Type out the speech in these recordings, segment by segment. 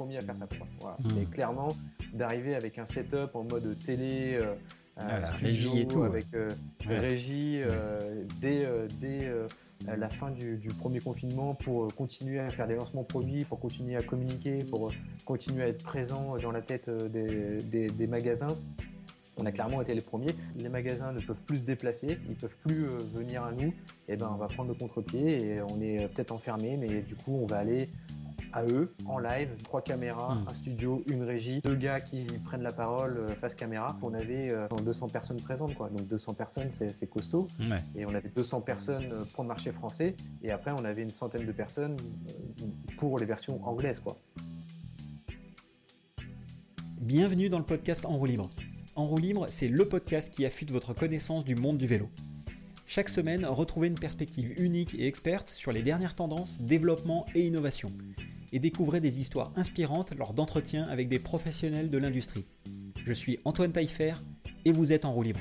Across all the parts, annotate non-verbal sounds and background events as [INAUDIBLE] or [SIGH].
premiers à faire ça. Quoi. Voilà. Mmh. C'est clairement d'arriver avec un setup en mode télé, euh, Ah, studio, régie et tout, avec Ouais. régie dès, dès la fin du, du premier confinement pour euh, continuer à faire des lancements produits, pour continuer à communiquer, pour euh, continuer à être présent dans la tête euh, des, des- des magasins. On a clairement été les premiers. Les magasins ne peuvent plus se déplacer, ils peuvent plus euh, venir à nous. Et ben, on va prendre le contre-pied et on est peut-être enfermé, mais du coup, on va aller à eux en live, trois caméras, Mm. un studio, une régie, deux gars qui prennent la parole euh, face caméra. On avait euh, 200 personnes présentes, quoi. Donc 200 personnes, c'est costaud. Ouais. Et on avait 200 personnes euh, pour le marché français. Et après, on avait une centaine de personnes euh, pour les versions anglaises, quoi. Bienvenue dans le podcast En roue libre. En roue libre, c'est le podcast qui affûte votre connaissance du monde du vélo. Chaque semaine, retrouvez une perspective unique et experte sur les dernières tendances, développement et innovation. Et découvrez des histoires inspirantes lors d'entretiens avec des professionnels de l'industrie. Je suis Antoine Taillefer et vous êtes en roue libre.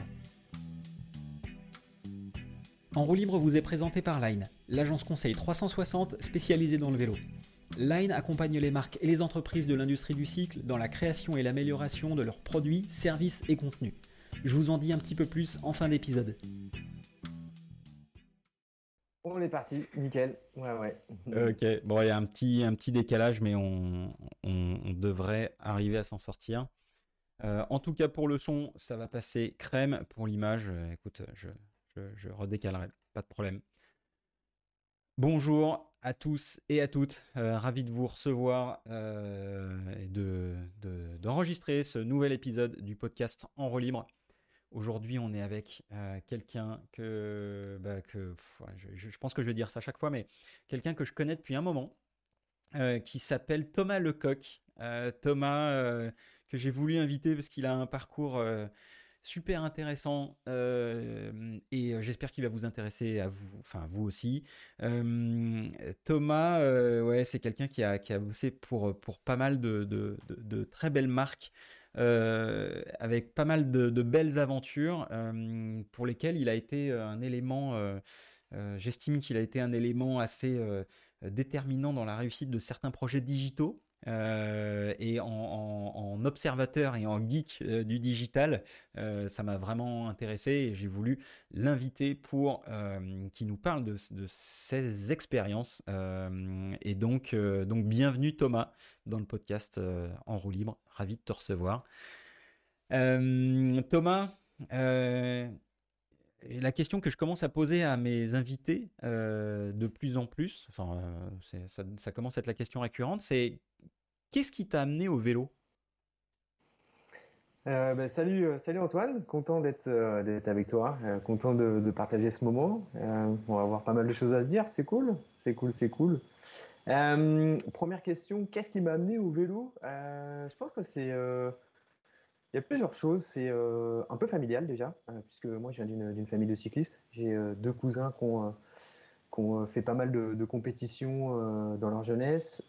En roue libre vous est présenté par Line, l'agence conseil 360 spécialisée dans le vélo. Line accompagne les marques et les entreprises de l'industrie du cycle dans la création et l'amélioration de leurs produits, services et contenus. Je vous en dis un petit peu plus en fin d'épisode. On est parti, nickel. Ouais, ouais. [LAUGHS] Ok, bon, il y a un petit, décalage, mais on, devrait arriver à s'en sortir. Euh, en tout cas, pour le son, ça va passer crème. Pour l'image, euh, écoute, je, je, redécalerai, pas de problème. Bonjour à tous et à toutes, Euh, ravi de vous recevoir et de, de- d'enregistrer ce nouvel épisode du podcast En roue libre. Aujourd'hui, on est avec euh, quelqu'un que, bah, je, pense que je vais dire ça à chaque fois, mais quelqu'un que je connais depuis un moment, euh, qui s'appelle Thomas Lecoq. Euh, Thomas, euh, que j'ai voulu inviter parce qu'il a un parcours super intéressant et j'espère qu'il va vous intéresser à vous, enfin vous aussi. Thomas, ouais, c'est quelqu'un qui a, qui a bossé pour, pour pas mal de, de- très belles marques, avec pas mal de, belles aventures, euh, pour lesquelles il a été euh, un élément, euh, euh, j'estime qu'il a été un élément assez euh, déterminant dans la réussite de certains projets digitaux. Euh, et en, observateur et en geek euh, du digital, euh, ça m'a vraiment intéressé et j'ai voulu l'inviter pour qu'il nous parle de, de ses expériences. Et donc, donc, bienvenue Thomas dans le podcast En roue libre. Ravi de te recevoir. Thomas, la question que je commence à poser à mes invités euh, de plus en plus, enfin, euh, ça, commence à être la question récurrente, c'est qu'est-ce qui t'a amené au vélo? Euh, bah, salut, salut Antoine, content d'être avec toi, content de, de partager ce moment. On va avoir pas mal de choses à se dire, c'est cool, c'est cool, c'est cool. Première question, qu'est-ce qui m'a amené au vélo? Je pense que c'est, il y a plusieurs choses. C'est euh, un peu familial déjà, euh, puisque moi je viens d'une famille de cyclistes. J'ai euh, deux cousins qui ont, fait pas mal de, compétitions dans leur jeunesse.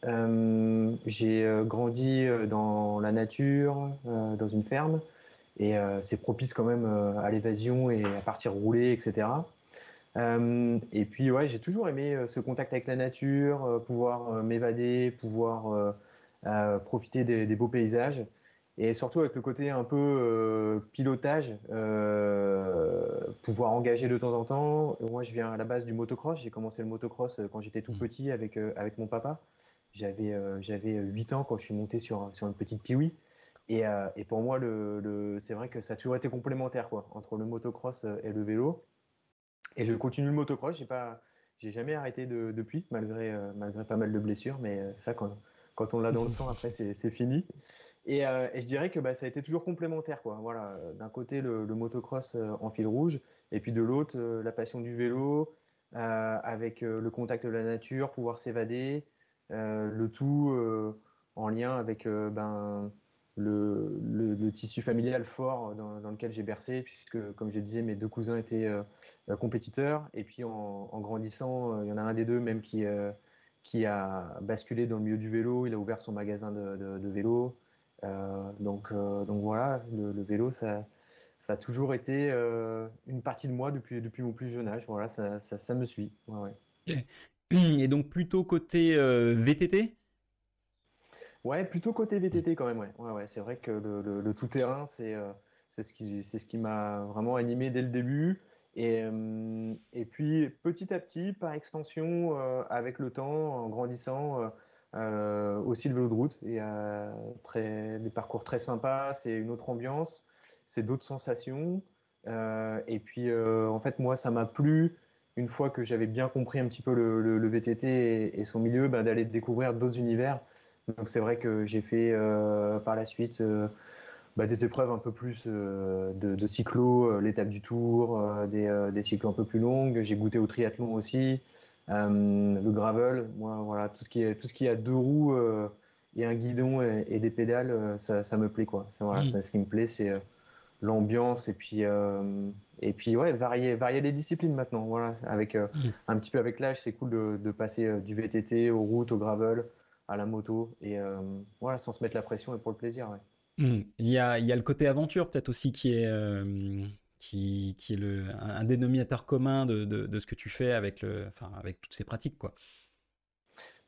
J'ai grandi dans la nature, dans une ferme, et c'est propice quand même à l'évasion et à partir rouler, etc. Et puis ouais, j'ai toujours aimé ce contact avec la nature, pouvoir m'évader, pouvoir profiter des beaux paysages. Et surtout avec le côté un peu euh, pilotage, euh, pouvoir engager de temps en temps. Moi, je viens à la base du motocross. J'ai commencé le motocross euh, quand j'étais tout Mhm. petit avec, avec mon papa. J'avais j'avais 8 ans quand je suis monté sur, sur une petite Piwi. Et, et pour moi, le, le- c'est vrai que ça a toujours été complémentaire quoi, entre le motocross et le vélo. Et je continue le motocross. J'ai pas, j'ai jamais arrêté de- depuis, malgré, euh, malgré pas mal de blessures. Mais ça, quand, quand on l'a dans le sang, [LAUGHS] après, c'est c'est fini. Et, euh, et je dirais que bah, ça a été toujours complémentaire. Quoi. Voilà, euh, d'un côté, le, motocross euh, en fil rouge, et puis de l'autre, la passion du vélo, avec le contact de la nature, pouvoir s'évader, le tout en lien avec ben, le, tissu familial fort dans, lequel j'ai bercé, puisque, comme je disais, mes deux cousins étaient compétiteurs, et puis en, grandissant, il y en a un des deux même qui, a basculé dans le milieu du vélo, il a ouvert son magasin de vélo. Euh, donc, euh, donc voilà, le, le vélo, ça, ça a toujours été euh, une partie de moi depuis, depuis mon plus jeune âge. Voilà, ça, ça, ça me suit. Ouais, ouais. Et donc plutôt côté euh, VTT Ouais, plutôt côté VTT quand même, ouais. ouais, ouais c'est vrai que le, le, tout-terrain, c'est c'est ce qui, ce qui m'a vraiment animé dès le début. Et, et puis petit à petit, par extension, avec le temps, en grandissant, aussi le vélo de route. Y a très, des parcours très sympas, c'est une autre ambiance, c'est d'autres sensations. et puis en fait, moi, ça m'a plu une fois que j'avais bien compris un petit peu le, VTT et, son milieu, ben, d'aller découvrir d'autres univers. Donc c'est vrai que j'ai fait euh, par la suite euh, bah, des épreuves un peu plus euh, de, cyclo, l'étape du Tour, des, des, cyclos un peu plus longues. J'ai goûté au triathlon aussi, le gravel. Moi, voilà, tout ce qui est tout ce qui a deux roues et un guidon et, des pédales, ça, ça, me plaît quoi. Voilà, mmh. ce qui me plaît, c'est l'ambiance et puis et puis ouais varier varier les disciplines maintenant voilà avec mmh. un petit peu avec l'âge c'est cool de, de passer du VTT aux routes au gravel à la moto et euh, voilà sans se mettre la pression et pour le plaisir. Hmm. Il, y a, il y a le côté aventure peut-être aussi qui est euh, qui, qui, est le, un, dénominateur commun de, de, ce que tu fais avec, le, enfin, avec toutes ces pratiques. Quoi.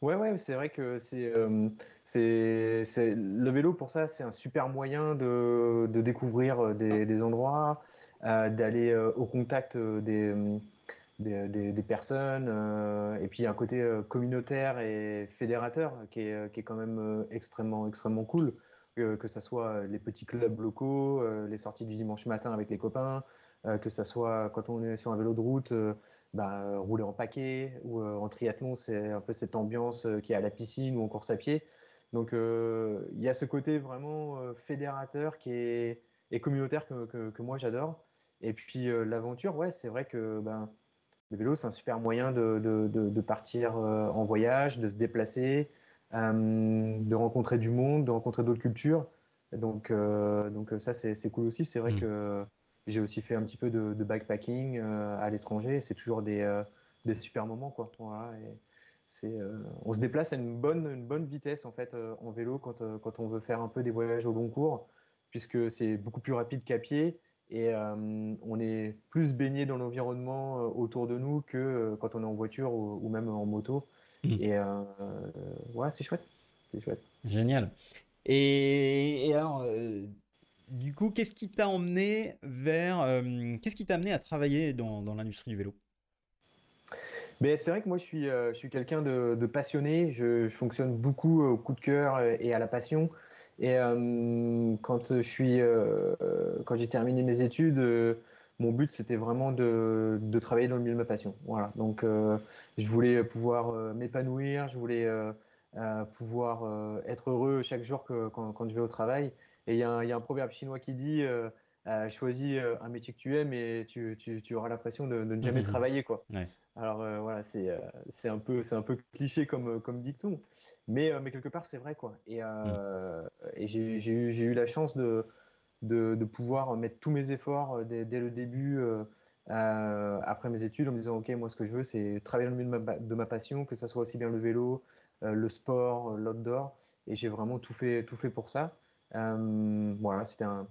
Ouais, ouais, c'est vrai que c'est, euh, c'est, le vélo pour ça, c'est un super moyen de, de découvrir des, des endroits, d'aller au contact des, des, personnes, euh, et puis un côté euh, communautaire et fédérateur qui est, qui est quand même euh, extrêmement, extrêmement cool, que ce soit les petits clubs locaux, les sorties du dimanche matin avec les copains, que ce soit quand on est sur un vélo de route, bah, rouler en paquet, ou en triathlon, c'est un peu cette ambiance qui est à la piscine ou en course à pied. Donc il y a ce côté vraiment fédérateur qui est, et communautaire que, que, moi j'adore. Et puis l'aventure, ouais, c'est vrai que ben, le vélo, c'est un super moyen de, partir euh, en voyage, de se déplacer, euh, de rencontrer du monde, de rencontrer d'autres cultures. Donc, euh, donc ça, c'est cool aussi. C'est vrai mm. que j'ai aussi fait un petit peu de, backpacking à l'étranger. C'est toujours des, super moments. Quoi. et on se déplace à une bonne, une bonne vitesse en, fait, en vélo quand, quand on veut faire un peu des voyages au long cours, puisque c'est beaucoup plus rapide qu'à pied et euh, on est plus baigné dans l'environnement euh, autour de nous que euh, quand on est en voiture ou, même en moto. Hmm. Et ouais, c'est chouette. C'est chouette. Génial. Et, alors, du coup, qu'est-ce qui t'a emmené vers, qu'est-ce qui t'a amené à travailler dans, l'industrie du vélo? Ben, c'est vrai que moi je suis, je suis quelqu'un de, passionné, je, je, fonctionne beaucoup au coup de cœur et à la passion. Et euh, quand je suis, euh, quand j'ai terminé mes études, euh, mon but c'était vraiment de, de, travailler dans le milieu de ma passion. Voilà. Donc je voulais pouvoir m'épanouir, je voulais pouvoir être heureux chaque jour que, quand, quand, je vais au travail. Et il y, y, a un proverbe chinois qui dit choisis un métier que tu aimes et tu, tu, tu auras l'impression de, de, ne jamais [LAUGHS] travailler. Quoi. Ouais. Alors voilà, c'est un, peu, un peu cliché comme, comme dicton. Mais, mais quelque part, c'est vrai. Quoi. Et, mmh. et j'ai eu, eu, la chance de, de, pouvoir mettre tous mes efforts dès, dès le début, euh, après mes études, en me disant, OK, moi, ce que je veux, c'est travailler dans le milieu de ma, de ma, passion, que ça soit aussi bien le vélo, le sport, l'outdoor. Et j'ai vraiment tout fait, tout fait pour ça. voilà, c'était un,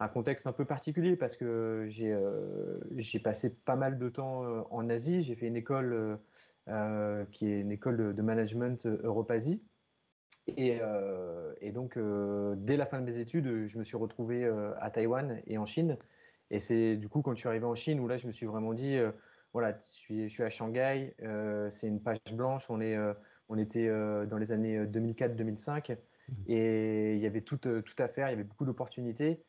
un, contexte un peu particulier parce que j'ai passé pas mal de temps en Asie. J'ai fait une école euh, qui est une école de, management Europasie. Et, euh, et donc, euh, dès la fin de mes études, je me suis retrouvé à Taïwan et en Chine. Et c'est du coup quand je suis arrivé en Chine où là, je me suis vraiment dit, voilà, je suis, je suis, à Shanghai, c'est une page blanche, on, est, on était dans les années 2004-2005 mmh. et il y avait tout, tout à faire, il y avait beaucoup d'opportunités.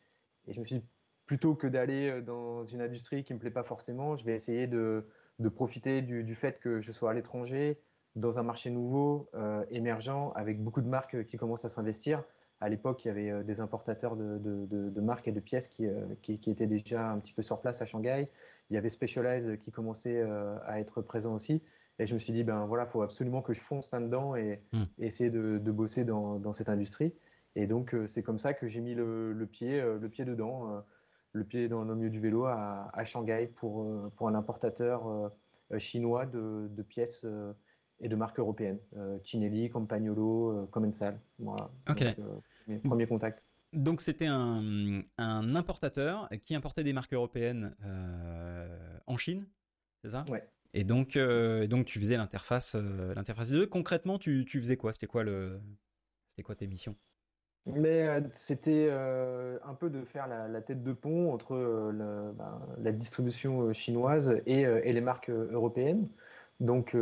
Et je me suis dit, plutôt que d'aller dans une industrie qui ne me plaît pas forcément, je vais essayer de, de profiter du, fait que je sois à l'étranger, dans un marché nouveau, euh, émergent, avec beaucoup de marques qui commencent à s'investir. À l'époque, il y avait euh, des importateurs de, marques et de pièces euh, qui, qui, étaient déjà un petit peu sur place à Shanghai. Il y avait Specialized qui commençait à être présent aussi. Et je me suis dit, ben voilà, il faut absolument que je fonce là-dedans et, hmm. essayer de, bosser dans, cette industrie. Et donc, c'est comme ça que j'ai mis le, pied, le pied dedans le pied dans le milieu du vélo à, Shanghai pour, euh, pour un importateur euh, chinois de, pièces euh, et de marques européennes. Cinelli, Campagnolo, Commensal. Voilà. Ok. mes premiers contacts. Donc c'était un, un, importateur qui importait des marques européennes en Chine, c'est ça? Ouais. Et donc, donc tu faisais l'interface, l'interface 2. Concrètement, tu, tu faisais quoi? C'était quoi le C'était quoi tes missions? Mais c'était un peu de faire la, tête de pont entre ben, la distribution chinoise et, et, les marques européennes. Donc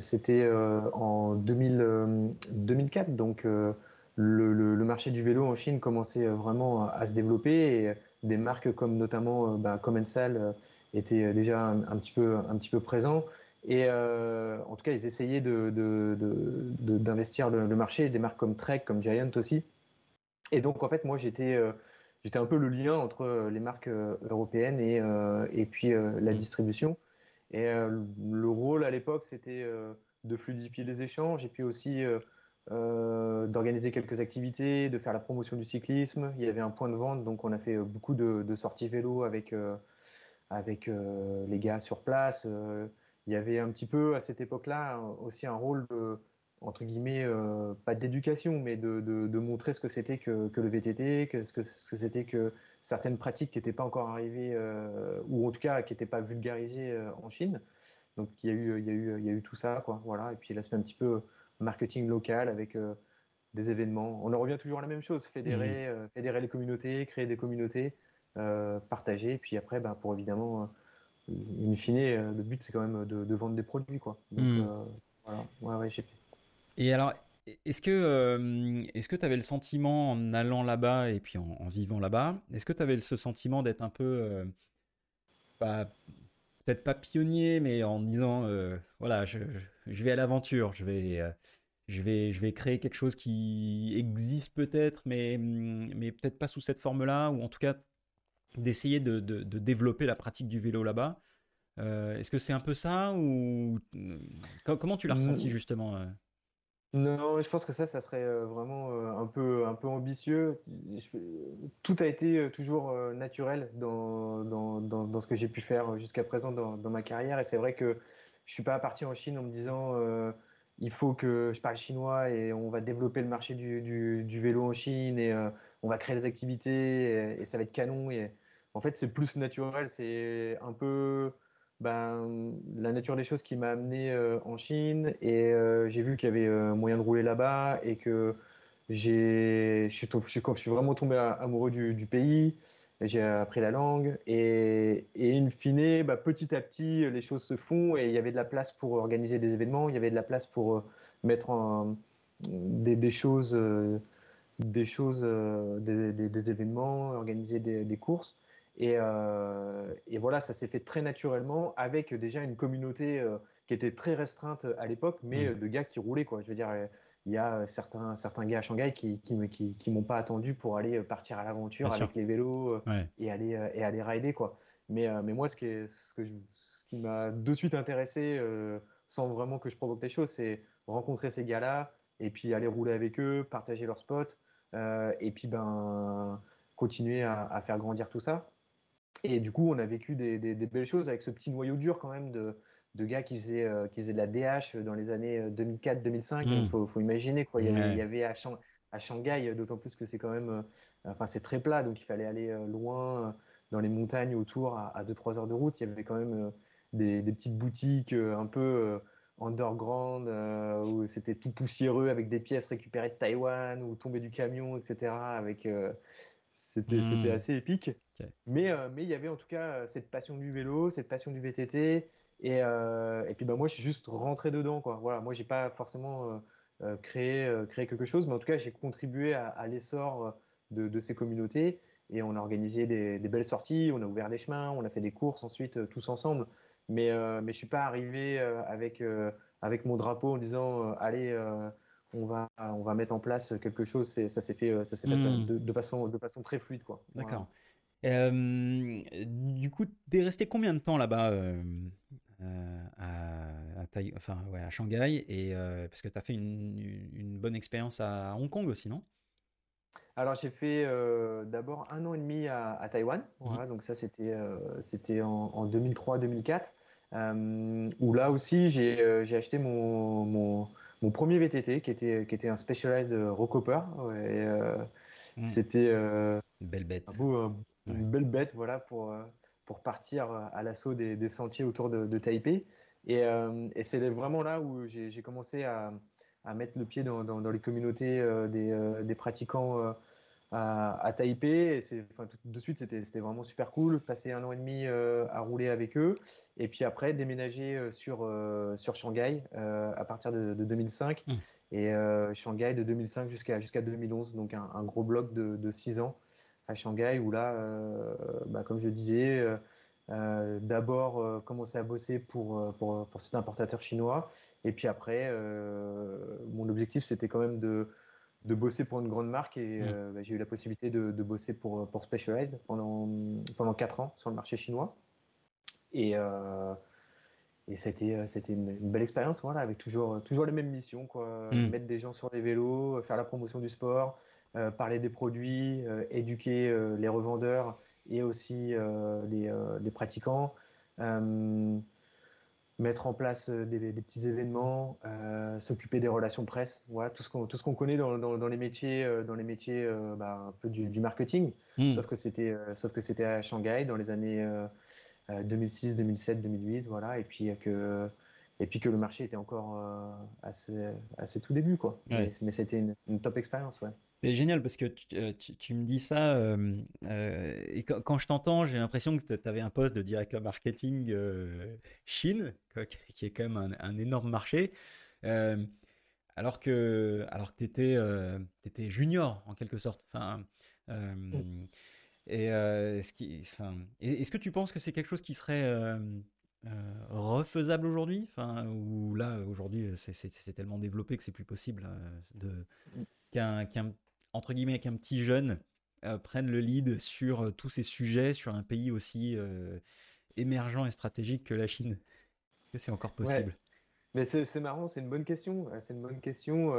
c'était en 2000, 2004, donc le, marché du vélo en Chine commençait vraiment à, se développer et des marques comme notamment Commensal étaient déjà un, petit peu, un présents. Et euh, en tout cas, ils essayaient d'investir le, marché, des marques comme Trek, comme Giant aussi. Et donc, en fait, moi, j'étais euh, un peu le lien entre euh, les marques européennes et, et puis la distribution. Et le rôle à l'époque, c'était de fluidifier les échanges et puis aussi d'organiser quelques activités, de faire la promotion du cyclisme. Il y avait un point de vente, donc on a fait beaucoup de, sorties vélo avec, avec les gars sur place il y avait un petit peu à cette époque-là aussi un rôle entre guillemets, euh, pas d'éducation, mais de, de, montrer ce que c'était que, que, le VTT, que, ce que c'était que certaines pratiques qui n'étaient pas encore arrivées, euh, ou en tout cas qui n'étaient pas vulgarisées euh, en Chine. Donc il y, a eu, il, y a eu, il y a eu tout ça, quoi. Voilà. Et puis l'aspect un petit peu marketing local avec des événements. On en revient toujours à la même chose, fédérer, mmh. fédérer les communautés, créer des communautés, partager, et puis après, ben, pour évidemment in fine, euh, le but c'est quand même de, vendre des produits, quoi. Donc, euh, voilà, ouais, Et alors, est-ce que euh, est-ce que tu avais le sentiment en allant là-bas et puis en, vivant là-bas, est-ce que tu avais ce sentiment d'être un peu peut-être pas pionnier, mais en disant voilà, je, je, vais à l'aventure, je vais je vais je vais créer quelque chose qui existe peut-être, mais mais peut-être pas sous cette forme-là, ou en tout cas d'essayer de, de, développer la pratique du vélo là-bas. Est-ce que c'est un peu ça ou comment tu l'as ressenti justement euh? Non, je pense que ça, ça serait euh, vraiment un peu, un peu ambitieux. Tout a été toujours naturel dans, dans, dans, ce que j'ai pu faire jusqu'à présent dans, ma carrière. Et c'est vrai que je suis pas parti en Chine en me disant il faut que je parle chinois et on va développer le marché du, du, vélo en Chine et on va créer des activités et, ça va être canon. Et en fait, c'est plus naturel. C'est un peu ben, la nature des choses qui m'a amené euh, en Chine et euh, j'ai vu qu'il y avait euh, moyen de rouler là-bas et que j'ai, je suis, je suis vraiment tombé amoureux du, pays. J'ai appris la langue et, et in fine, bah, petit à petit, les choses se font et il y avait de la place pour organiser des événements, il y avait de la place pour mettre des, des, choses des choses, euh, des, événements, organiser des, courses. Euh, et, voilà, ça s'est fait très naturellement avec déjà une communauté euh, qui était très restreinte à l'époque, mais mm. de gars qui roulaient. Quoi. Je veux dire, il y a certains, certains gars à Shanghai qui qui, qui, m'ont pas attendu pour aller partir à l'aventure avec les vélos et aller et aller rider quoi. Mais mais moi ce qui est, ce que ce qui m'a de suite intéressé sans vraiment que je provoque des choses, c'est rencontrer ces gars-là et puis aller rouler avec eux, partager leurs spots, euh, et puis ben, continuer à, faire grandir tout ça. Et du coup, on a vécu des, belles choses avec ce petit noyau dur quand même de, de gars qui faisaient, euh, qui faisaient de la DH dans les années 2004-2005. Il hmm. faut, faut, imaginer quoi. Il y avait, à, à, Shanghai, d'autant plus que c'est quand même, euh, enfin c'est très plat, donc il fallait aller loin dans les montagnes autour à, 2-3 heures de route. Il y avait quand même des, des, petites boutiques un peu underground euh, où c'était tout poussiéreux avec des pièces récupérées de Taïwan ou tombées du camion, etc. Avec euh, c'était hmm. assez épique. Mais euh, mais il y avait en tout cas cette passion du vélo, cette passion du VTT et, et puis bah moi je suis juste rentré dedans quoi. Voilà, moi j'ai pas forcément créé créé quelque chose, mais en tout cas j'ai contribué à, l'essor de, de, ces communautés et on a organisé des, des, belles sorties, on a ouvert des chemins, on a fait des courses ensuite tous ensemble. Mais, euh, mais je suis pas arrivé euh, avec, euh, avec mon drapeau en disant allez, on, va, on va mettre en place quelque chose. Ça s'est fait, ça fait hmm. de, façon, de façon très fluide. D'accord. Du coup, tu es resté combien de temps là-bas à, à, enfin, ouais, à Shanghai et, Parce que tu as fait une, une bonne expérience à Hong Kong aussi, non? Alors j'ai fait d'abord un an et demi à, à Taïwan, voilà, mmh. donc ça c'était c'était en, en 2003-2004. Euh, où là aussi j'ai euh, acheté mon, mon, mon, premier VTT qui était, qui était un Specialized Rockhopper. Euh, hmm. C'était belle bête. Une belle bête voilà, pour, pour partir à l'assaut des, des, sentiers autour de, de Taipei. Et, et c'est vraiment là où j'ai commencé à, à mettre le pied dans, dans, les communautés des, des, pratiquants à, à, Taipei. Et enfin, tout de suite, c'était vraiment super cool. Passer un an et demi à rouler avec eux. Et puis après, déménager sur, sur Shanghai à partir de, 2005. Mmh. Et Shanghai de 2005 jusqu'à jusqu'à 2011. Donc un, un, gros bloc de, de 6 ans à Shanghai où là, bah, comme je disais, euh, d'abord euh, commencer à bosser pour, euh, pour, pour, cet importateur chinois. Et puis après, mon objectif, c'était quand même de, de bosser pour une grande marque. Et mm. bah, j'ai eu la possibilité de, de, bosser pour, pour Specialized pendant, pendant 4 ans sur le marché chinois. Et, et c'était, c'était une, belle expérience, voilà, avec toujours, toujours les mêmes missions. Quoi. Mm. Mettre des gens sur des vélos, faire la promotion du sport, parler des produits, éduquer les revendeurs et aussi euh, euh, les, pratiquants euh, mettre en place des, petits événements, s'occuper des relations presse, voilà, tout ce qu'on tout ce qu'on connaît dans, dans, les métiers, dans les métiers bah, un peu du, marketing, hmm. sauf que c'était sauf que c'était à Shanghai dans les années 2006, 2007, 2008, voilà, et puis que et puis que le marché était encore assez, assez tout début, quoi. Mais, c'était une, une, top expérience, ouais. C'est génial parce que tu, euh, me dis ça, euh, euh, et quand, je t'entends, j'ai l'impression que tu avais un poste de directeur marketing Chine, qui est quand même un, énorme marché, alors que, alors que tu étais, étais, junior en quelque sorte. Enfin, mm. et est-ce est que tu penses que c'est quelque chose qui serait refaisable aujourd'hui? Enfin, Ou là, aujourd'hui, c'est tellement développé que c'est plus possible de mm. qu'un entre guillemets, qu'un petit jeune euh, prenne le lead sur euh, tous ces sujets, sur un pays aussi euh, émergent et stratégique que la Chine Est-ce que c'est encore possible? Mais c'est marrant, c'est une bonne question. C'est une bonne question.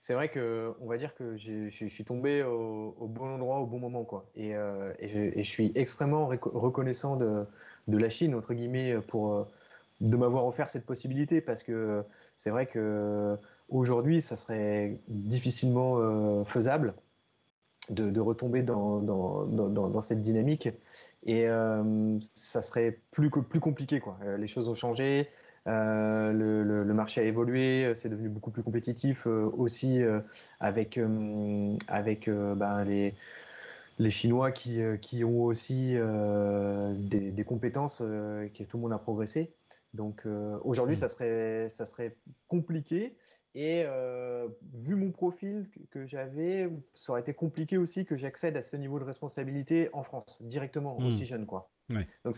C'est vrai que on va dire que je suis tombé au, bon endroit au bon moment, quoi. Et, je, suis extrêmement reconnaissant de, de, la Chine entre guillemets pour de m'avoir offert cette possibilité parce que c'est vrai que Aujourd'hui, ça serait difficilement euh, faisable de, retomber dans, dans, cette dynamique et euh, ça serait plus, plus compliqué. Quoi. Euh, les choses ont changé, le, marché a évolué, c'est devenu beaucoup plus compétitif aussi avec, avec ben, les, les Chinois qui, qui ont aussi des, des, compétences, que tout le monde a progressé. Donc aujourd'hui, mmh. ça, serait, ça serait compliqué. Et euh, vu mon profil que, j'avais, ça aurait été compliqué aussi que j'accède à ce niveau de responsabilité en France, directement, hmm. aussi jeune. Quoi. Donc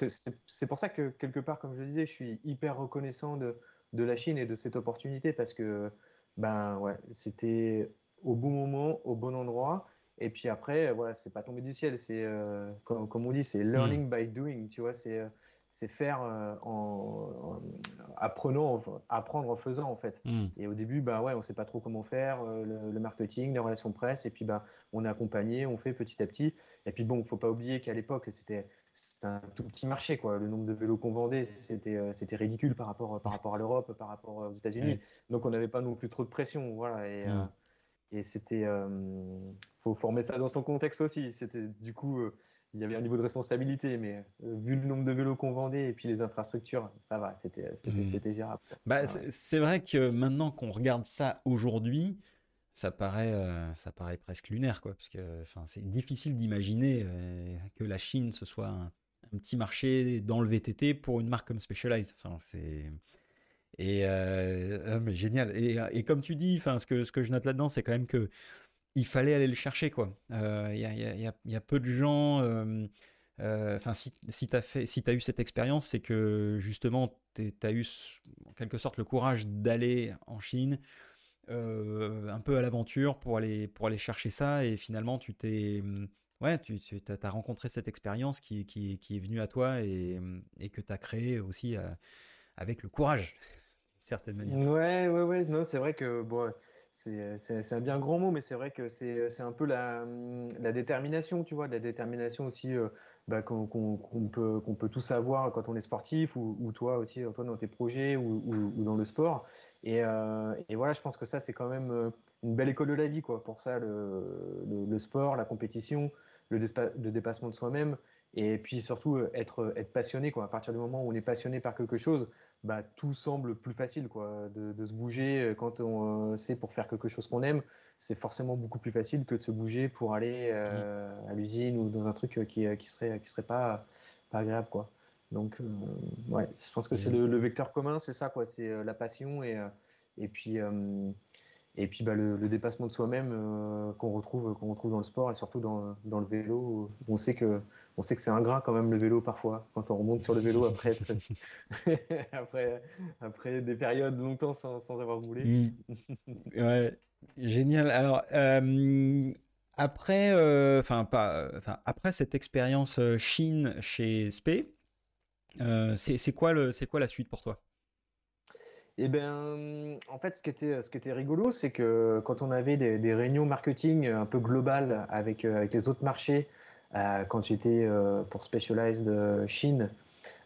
c'est pour ça que, quelque part, comme je le disais, je suis hyper reconnaissant de, de la Chine et de cette opportunité parce que ben, ouais, c'était au bon moment, au bon endroit. Et puis après, voilà, c'est pas tombé du ciel, c'est euh, comme, comme, on dit, c'est learning hmm. by doing, tu vois, c'est c'est faire euh, en, apprenant, apprendre en faisant en fait. Hmm. Et au début, bah ouais, on sait pas trop comment faire euh, le, marketing, les relations presse, et puis bah on est accompagné, on fait petit à petit. Et puis bon, faut pas oublier qu'à l'époque c'était un tout petit marché quoi. Le nombre de vélos qu'on vendait, c'était euh, c'était ridicule par rapport par rapport à l'Europe, par rapport aux États-Unis. Donc on n'avait pas non plus trop de pression, voilà. Et, et c'était faut, faut remettre ça dans son contexte aussi. C'était du coup il y avait un niveau de responsabilité, mais euh, vu le nombre de vélos qu'on vendait et puis les infrastructures, ça va, c'était mmh. gérable. Bah, c'est vrai que maintenant qu'on regarde ça aujourd'hui, ça paraît, euh, ça paraît presque lunaire, quoi, parce que c'est difficile d'imaginer euh, que la Chine ce soit un, petit marché dans le VTT pour une marque comme Specialized. Enfin, c'est et ah, mais génial. Et, et, comme tu dis, enfin, ce que ce que je note là-dedans, c'est quand même que il fallait aller le chercher quoi. Il euh, y, a, peu de gens. Euh, euh, enfin, si, si tu as, si as eu cette expérience, c'est que justement, tu as eu en quelque sorte le courage d'aller en Chine, un peu à l'aventure pour aller, pour aller chercher ça, et finalement, tu t'es. Ouais, tu, tu rencontré cette expérience qui, qui, qui, est venue à toi et, et que tu as créé aussi avec le courage, [LAUGHS] d'une certaine manière. Ouais, ouais, ouais. Non, c'est vrai que bon, c'est un bien grand mot, mais c'est vrai que c'est un peu la, la, détermination, tu vois, la détermination aussi euh, bah, qu'on peut, qu'on peut tous avoir quand on est sportif, ou, toi aussi, toi dans tes projets ou, dans le sport. Et, euh, et, voilà, je pense que ça, c'est quand même euh, une belle école de la vie, quoi. Pour ça, le, le, sport, la compétition, le, le dépassement de soi-même, et puis surtout être, être passionné, quoi. À partir du moment où on est passionné par quelque chose, bah, tout semble plus facile quoi, de, se bouger quand on sait pour faire quelque chose qu'on aime. C'est forcément beaucoup plus facile que de se bouger pour aller mmh. à l'usine ou dans un truc qui, qui serait qui serait pas, pas agréable quoi. Donc ouais, je pense que c'est le, le, vecteur commun, c'est ça quoi, c'est la passion et et puis et puis bah, le, dépassement de soi-même euh, qu'on retrouve, qu'on retrouve dans le sport et surtout dans, dans le vélo. On sait que, on sait que c'est ingrat quand même le vélo parfois, quand on remonte sur le vélo après, [LAUGHS] [LAUGHS] après, après des périodes longtemps sans, sans avoir roulé. Mm. ouais, génial. Alors, euh, après, euh, enfin pas, enfin après cette expérience Chine chez Spe, c'est quoi, le, quoi la suite pour toi? Eh bien, en fait, ce qui était, ce qui était rigolo, c'est que quand on avait des, réunions marketing un peu globales avec, euh, avec les autres marchés, euh, quand j'étais euh, pour Specialized Chine,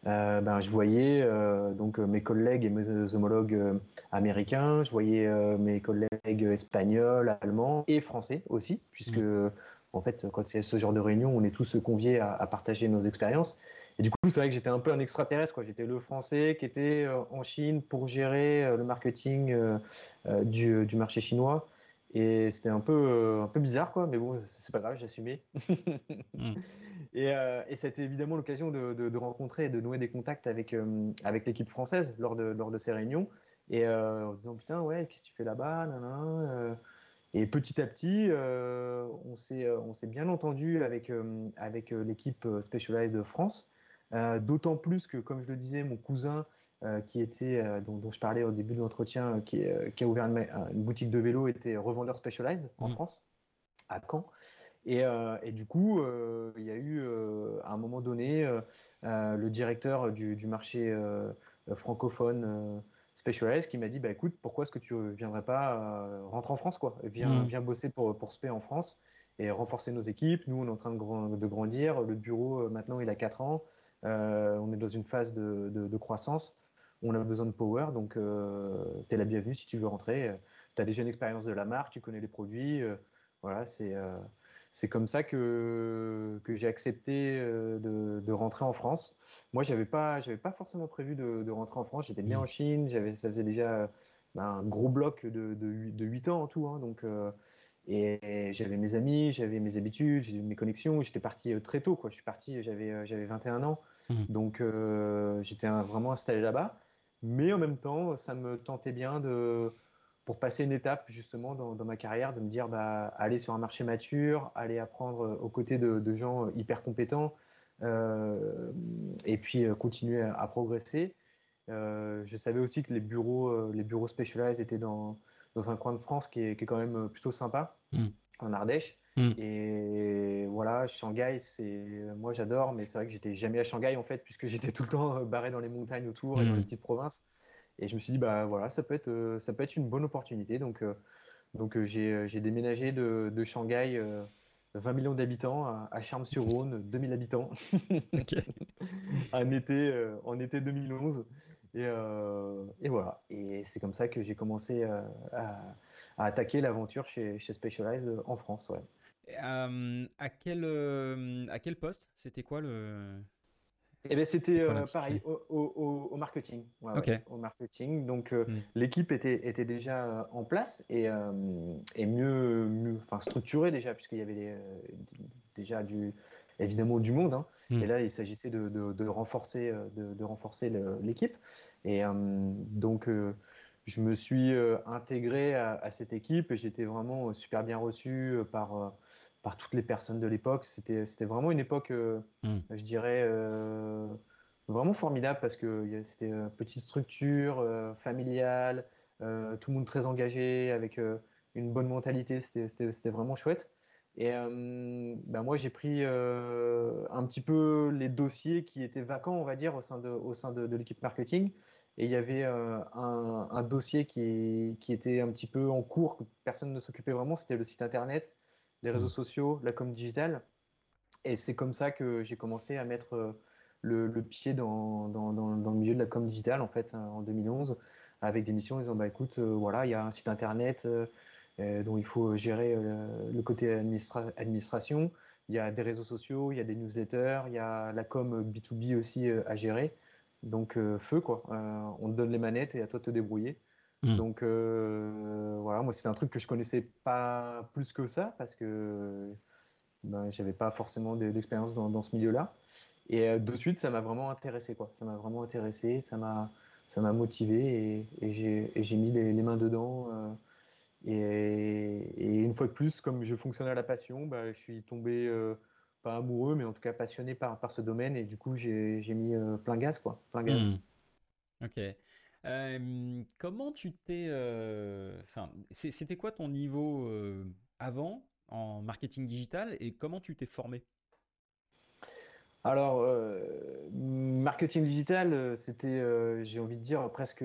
ben, je voyais donc mes collègues et mes homologues américains, je voyais mes collègues espagnols, allemands et français aussi, puisque mmh. en fait, quand il y a ce genre de réunion, on est tous conviés à partager nos expériences. Et du coup, c'est vrai que j'étais un peu un extraterrestre. J'étais le Français qui était euh, en Chine pour gérer euh, le marketing euh, du, du, marché chinois. Et c'était un peu, un peu bizarre, quoi. Mais bon, c'est pas grave, j'assumais. [LAUGHS] mm. Et, et c'était évidemment l'occasion de, de, de, rencontrer et de nouer des contacts avec, avec l'équipe française lors de, lors de ces réunions. Et en disant, putain, ouais, qu'est-ce que tu fais là-bas Et petit à petit, on s'est bien entendu avec, avec l'équipe Specialized de France. Euh, d'autant plus que, comme je le disais, mon cousin, euh, qui était, euh, dont, je parlais au début de l'entretien, qui, a ouvert une, boutique de vélo, était revendeur Specialized en mmh. France, à Caen. Et, du coup, il y a eu à un moment donné le directeur du, marché francophone Specialized qui m'a dit bah, écoute, pourquoi est-ce que tu ne viendrais pas rentrer en France quoi? Viens, mmh. viens bosser pour, pour SPE en France et renforcer nos équipes. Nous, on est en train de, de grandir. Le bureau, maintenant, il a 4 ans. Euh, on est dans une phase de, croissance. On a besoin de power, donc euh, tu es la bienvenue si tu veux rentrer. Tu as déjà une expérience de la marque, tu connais les produits. Euh, voilà, c'est c'est comme ça que, que j'ai accepté de, rentrer en France. Moi, j'avais pas, j'avais pas forcément prévu de, rentrer en France. J'étais bien mmh. en Chine. J'avais, ça faisait déjà ben, un gros bloc de, de, 8 ans en tout. Hein, donc, et j'avais mes amis, j'avais mes habitudes, j'avais mes connexions. J'étais parti euh, très tôt. Quoi. Je suis parti, j'avais, euh, j'avais 21 ans. Mmh. Donc euh, j'étais vraiment installé là-bas. Mais en même temps, ça me tentait bien de, pour passer une étape justement dans, ma carrière, de me dire bah, aller sur un marché mature, aller apprendre aux côtés de, gens hyper compétents et puis continuer à, progresser. je savais aussi que les bureaux, les bureaux Specialized étaient dans, dans un coin de France qui est, qui est quand même plutôt sympa. Mm. en Ardèche. Mm. Et voilà, Shanghai, c'est moi j'adore, mais c'est vrai que j'étais jamais à Shanghai en fait, puisque [LAUGHS] j'étais tout le temps euh, barré dans les montagnes autour et dans mm. les petites provinces. Et je me suis dit bah voilà, ça peut être euh, ça peut être une bonne opportunité. Donc euh, donc j'ai déménagé de, de Shanghai. 20 millions d'habitants à, Charmes-sur-Rhône, 2000 habitants, [LAUGHS] en, été, en été 2011. Et, et, voilà. Et c'est comme ça que j'ai commencé à, à attaquer l'aventure chez, chez Specialized en France. Ouais. Euh, à, quel, euh, à quel poste? C'était quoi le. Eh ben, c'était euh, pareil au, au, au marketing. Ouais, au marketing. Donc hmm. l'équipe était, était déjà en place et, et mieux, mieux structurée déjà, puisqu'il y avait déjà du, évidemment du monde. Hein. Hmm. Et là, il s'agissait de, de, de, renforcer, de, de renforcer l'équipe. Et donc je me suis euh, intégré à, cette équipe et j'étais vraiment super bien reçu euh, par, euh, par toutes les personnes de l'époque. C'était, c'était vraiment une époque, hmm. je dirais, vraiment formidable parce que c'était une petite structure familiale, tout le monde très engagé, avec une bonne mentalité. C'était, c'était, vraiment chouette. Et ben moi, j'ai pris un petit peu les dossiers qui étaient vacants, on va dire, au sein de, au sein de l'équipe marketing. Et il y avait euh, un, dossier qui, qui, était un petit peu en cours, que personne ne s'occupait vraiment, c'était le site internet, les réseaux mmh. sociaux, la com digitale. Et c'est comme ça que j'ai commencé à mettre euh, le, pied dans, dans, dans, le milieu de la com digitale, en fait, en 2011, avec des missions en disant, bah, écoute, euh, voilà, il y a un site internet dont il faut gérer le côté administration, il y a des réseaux sociaux, il y a des newsletters, il y a la com B2B aussi à gérer. Donc feu quoi. on te donne les manettes et à toi de te débrouiller. Hmm. Donc voilà, moi c'est un truc que je connaissais pas plus que ça parce que ben, j'avais pas forcément d'expérience dans, dans, ce milieu-là. Et de suite, ça m'a vraiment intéressé quoi. Ça m'a vraiment intéressé, ça m'a ça m'a motivé et, j'ai mis les, mains dedans. Euh, et, une fois de plus, comme je fonctionne à la passion, bah, je suis tombé, euh, pas amoureux, mais en tout cas passionné par, par ce domaine. Et du coup, j'ai mis euh, plein gaz, quoi. Plein gaz. Hmm. Ok. comment tu t'es. Enfin, c'était quoi ton niveau avant en marketing digital et comment tu t'es formé? Alors, euh, marketing digital, euh, c'était, euh, j'ai envie de dire, presque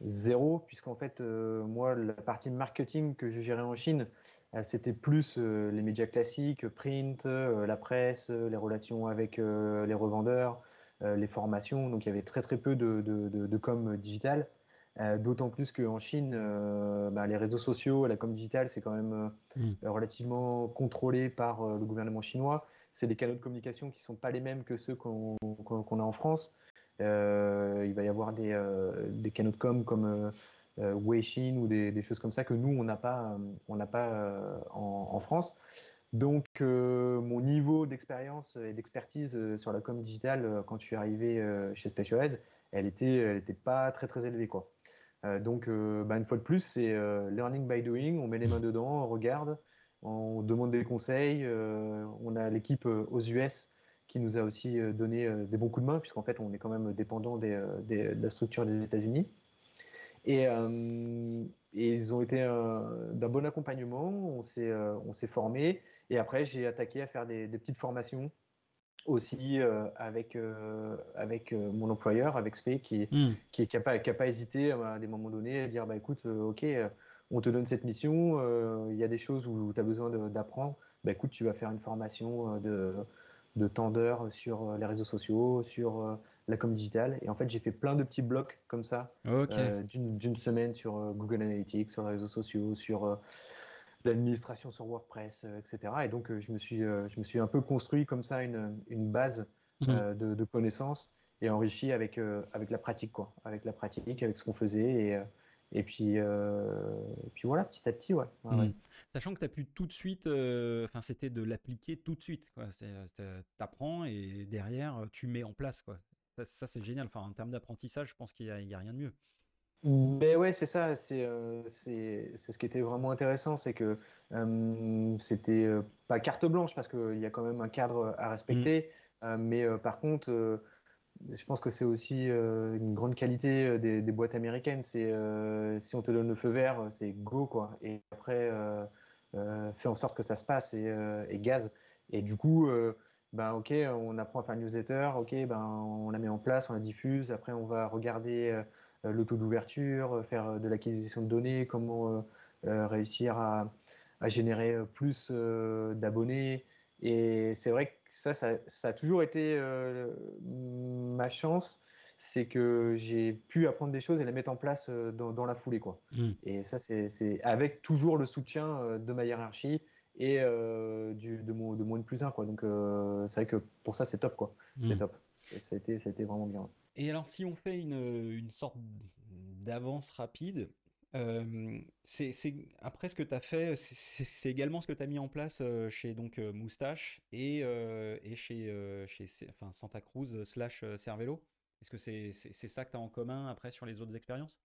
zéro, puisqu'en fait, moi, la partie marketing que je gérais en Chine, c'était plus les médias classiques, print, la presse, les relations avec les revendeurs, les formations. Donc, il y avait très, très peu de, de, com digital. D'autant plus qu'en Chine, bah, les réseaux sociaux, la com digital, c'est quand même mmh. relativement contrôlé par le gouvernement chinois c'est des canaux de communication qui ne sont pas les mêmes que ceux qu'on a en France. Euh, il va y avoir des, euh, canaux de com comme euh, Weixin ou des, choses comme ça que nous, on n'a pas, en, France. Donc, mon niveau d'expérience et d'expertise sur la com digitale quand je suis arrivé chez Specialized, elle était, elle était pas très très élevée quoi. donc, bah, une fois de plus, c'est learning by doing. On met les mains dedans, on regarde, on demande des conseils. On a l'équipe aux US qui nous a aussi euh, donné des bons coups de main, puisqu'en fait, on est quand même dépendant de la structure des États-Unis. Et, ils ont été d'un bon accompagnement. On s'est formé. Et après, j'ai attaqué à faire des, petites formations aussi avec, avec mon employeur, avec SPE, qui n'a qui, qui pas, pas, hésité à des moments donnés à dire bah, écoute, ok on te donne cette mission, euh, il y a des choses où tu as besoin d'apprendre, bah, écoute, tu vas faire une formation euh, de, de tendeur sur euh, les réseaux sociaux, sur la com digitale. Et en fait, j'ai fait plein de petits blocs comme ça, d'une semaine sur Google Analytics, sur les réseaux sociaux, sur l'administration sur WordPress, etc. Et donc, je, me suis, je me suis un peu construit comme ça une, une base mmh. de, de, connaissances et enrichi avec, avec la pratique, quoi, avec la pratique, avec ce qu'on faisait. Et, et puis, euh, puis voilà, petit à petit, ouais. Mmh. Sachant que tu as pu tout de suite, euh, enfin, c'était de l'appliquer tout de suite. Tu apprends et derrière, tu mets en place. Quoi. Ça, c'est génial. Enfin, en termes d'apprentissage, je pense qu'il n'y a, rien de mieux. Mais ouais, c'est ça. C'est euh, ce qui était vraiment intéressant. C'est que c'était pas carte blanche parce qu'il y a quand même un cadre à respecter. Mmh. mais par contre, je pense que c'est aussi euh, une grande qualité euh, des, boîtes américaines. C'est euh, si on te donne le feu vert, c'est go quoi. Et après, fais en sorte que ça se passe et, gaz. Et du coup, ben ok, on apprend à faire une newsletter. Ok, ben on la met en place, on la diffuse. Après, on va regarder le taux d'ouverture, faire de l'acquisition de données, comment réussir à, à, générer plus d'abonnés. Et c'est vrai que ça, ça, a toujours été euh, ma chance, c'est que j'ai pu apprendre des choses et les mettre en place euh, dans, la foulée. Quoi. Mmh. Et ça, c'est avec toujours le soutien euh, de ma hiérarchie et du, de, mon, de mon plus 1. Quoi. Donc c'est vrai que pour ça, c'est top. Quoi. C'est mmh. top. Ça a, été, ça a été vraiment bien. Et alors, si on fait une, une sorte d'avance rapide, c'est après ce que tu as fait, c'est également ce que tu as mis en place chez donc Moustache et, chez, Santa Cruz slash Cervelo. Est-ce que c'est ça que tu as en commun après sur les autres expériences?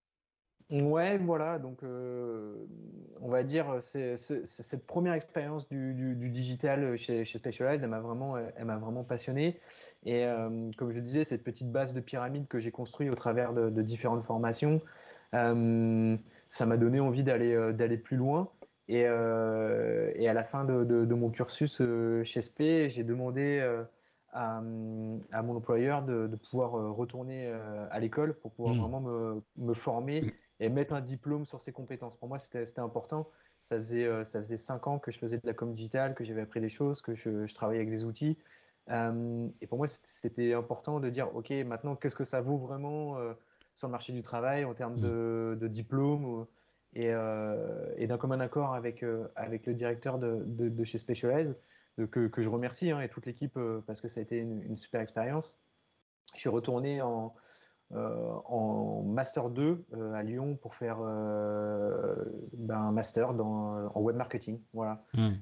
Ouais, voilà. Donc, on va dire, c'est cette première expérience du, digital chez, Specialized, elle m'a vraiment, vraiment passionné. Et comme je disais, cette petite base de pyramide que j'ai construite au travers de, différentes formations, ça m'a donné envie d'aller euh, d'aller plus loin. Et, euh, et, à la fin de, de, mon cursus chez SP, j'ai demandé à, à, mon employeur de, de pouvoir retourner à l'école pour pouvoir hmm. vraiment me, me, former et mettre un diplôme sur ses compétences. Pour moi, c'était important. Ça faisait, ça faisait cinq ans que je faisais de la com digitale, que j'avais appris des choses, que je, je travaillais avec des outils. et pour moi, c'était important de dire, OK, maintenant, qu'est-ce que ça vaut vraiment sur le marché du travail en termes de, mm. diplôme euh, et, d'un commun accord avec, euh, avec le directeur de, chez Specialized, que, que, je remercie hein, et toute l'équipe euh, parce que ça a été une, super expérience. je suis retourné en, en Master 2 à Lyon pour faire ben, un master dans, en web marketing. Voilà. Hmm.